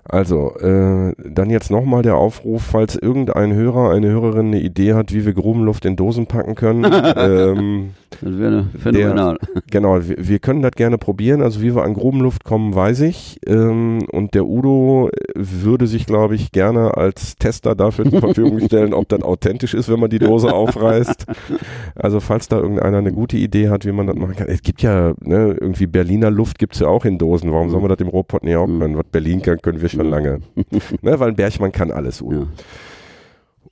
S1: Also, äh, dann jetzt nochmal der Aufruf, falls irgendein Hörer, eine Hörerin eine Idee hat, wie wir Grubenluft in Dosen packen können. <laughs> ähm,
S2: Das wäre phänomenal.
S1: genau, wir, wir können das gerne probieren. Also wie wir an Grubenluft kommen, weiß ich. Ähm, und der Udo würde sich, glaube ich, gerne als Tester dafür zur Verfügung stellen, ob das authentisch ist, wenn man die Dose aufreißt. Also falls da irgendeiner eine gute Idee hat, wie man das machen kann. Es gibt ja, ne, irgendwie Berliner Luft gibt's ja auch in Dosen. Warum soll man das im Rohpott nicht auch
S2: Mhm.
S1: können? Was Berlin kann, können wir schon lange. <laughs> ne, weil ein Bergmann kann alles, Udo.
S2: Ja.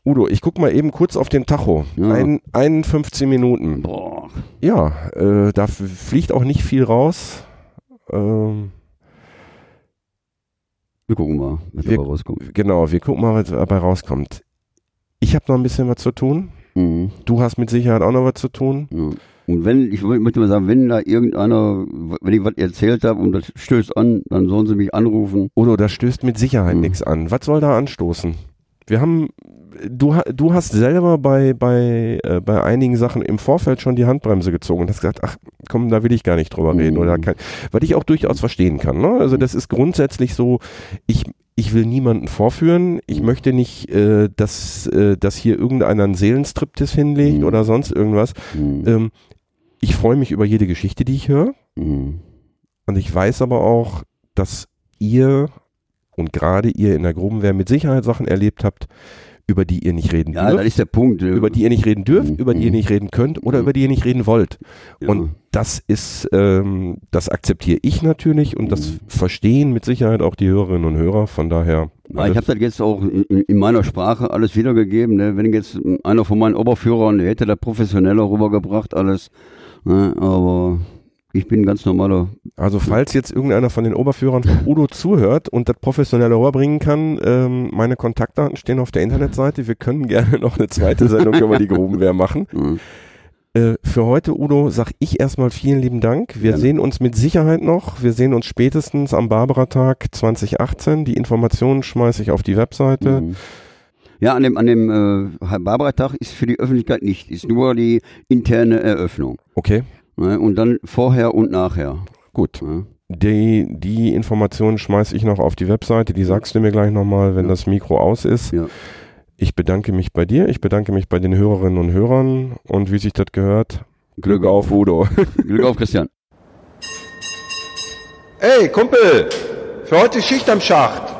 S1: Udo, ich guck mal eben kurz auf den Tacho.
S2: Ja.
S1: Ein, 51 Minuten.
S2: Boah.
S1: Ja, äh, da fliegt auch nicht viel raus. Ähm,
S2: Wir gucken mal, was
S1: Wir-
S2: dabei rauskommt.
S1: genau, wir gucken mal, was dabei rauskommt. Ich habe noch ein bisschen was zu tun.
S2: Mhm.
S1: Du hast mit Sicherheit auch noch was zu tun.
S2: Ja. Und wenn, ich möchte mal sagen, wenn da irgendeiner, wenn ich was erzählt habe und das stößt an, dann sollen sie mich anrufen.
S1: Udo, da stößt mit Sicherheit
S2: Mhm.
S1: nichts an. Was soll da anstoßen? Wir haben, du, du hast selber bei, bei, äh, bei einigen Sachen im Vorfeld schon die Handbremse gezogen und hast gesagt, ach komm, da will ich gar nicht drüber reden. Oder
S2: Mhm.
S1: kann, was ich auch durchaus verstehen kann. Ne? Also das ist grundsätzlich so, ich, ich will niemanden vorführen. Ich
S2: Mhm.
S1: möchte nicht, äh, dass, äh, dass hier irgendeiner einen Seelenstriptis hinlegt
S2: Mhm.
S1: oder sonst irgendwas.
S2: Mhm.
S1: Ähm, ich freue mich über jede Geschichte, die ich höre.
S2: Mhm.
S1: Und ich weiß aber auch, dass ihr und gerade ihr in der Grubenwehr mit Sicherheit Sachen erlebt habt, über die ihr nicht reden
S2: Ja, das
S1: dürft,
S2: ist der Punkt.
S1: über die ihr nicht reden dürft,
S2: Mhm.
S1: über die ihr nicht reden könnt oder
S2: Mhm.
S1: über die ihr nicht reden wollt.
S2: ja.
S1: Und das ist, ähm, das akzeptiere ich natürlich und das
S2: Mhm.
S1: verstehen mit Sicherheit auch die Hörerinnen und Hörer. Von daher.
S2: Ja, ich habe das jetzt auch in, in meiner Sprache alles wiedergegeben. Ne? Wenn jetzt einer von meinen Oberführern, der hätte das professioneller rübergebracht, alles. Ne? Aber ich bin ein ganz normaler.
S1: Also falls jetzt irgendeiner von den Oberführern von Udo zuhört und das professionelle Ohr bringen kann, ähm, meine Kontaktdaten stehen auf der Internetseite. Wir können gerne noch eine zweite Sendung über die Grubenwehr machen. <laughs> Äh, für heute, Udo, sag ich erstmal vielen lieben Dank. Wir
S2: Gerne.
S1: sehen uns mit Sicherheit noch. Wir sehen uns spätestens am Barbara-Tag 2018. Die Informationen schmeiße ich auf die Webseite.
S2: Mhm. Ja, an dem, an dem äh, Barbara-Tag ist für die Öffentlichkeit nicht, ist nur die interne Eröffnung.
S1: Okay,
S2: Ne? Und dann vorher und nachher.
S1: gut.
S2: Ne?
S1: Die, die Informationen schmeiße ich noch auf die Webseite. Die sagst du mir gleich nochmal, wenn
S2: Ja.
S1: das Mikro aus ist.
S2: Ja.
S1: Ich bedanke mich bei dir. Ich bedanke mich bei den Hörerinnen und Hörern. Und wie sich das gehört, Glück auf, Udo. <laughs>
S2: Glück auf, Christian.
S3: Ey, Kumpel, für heute Schicht am Schacht.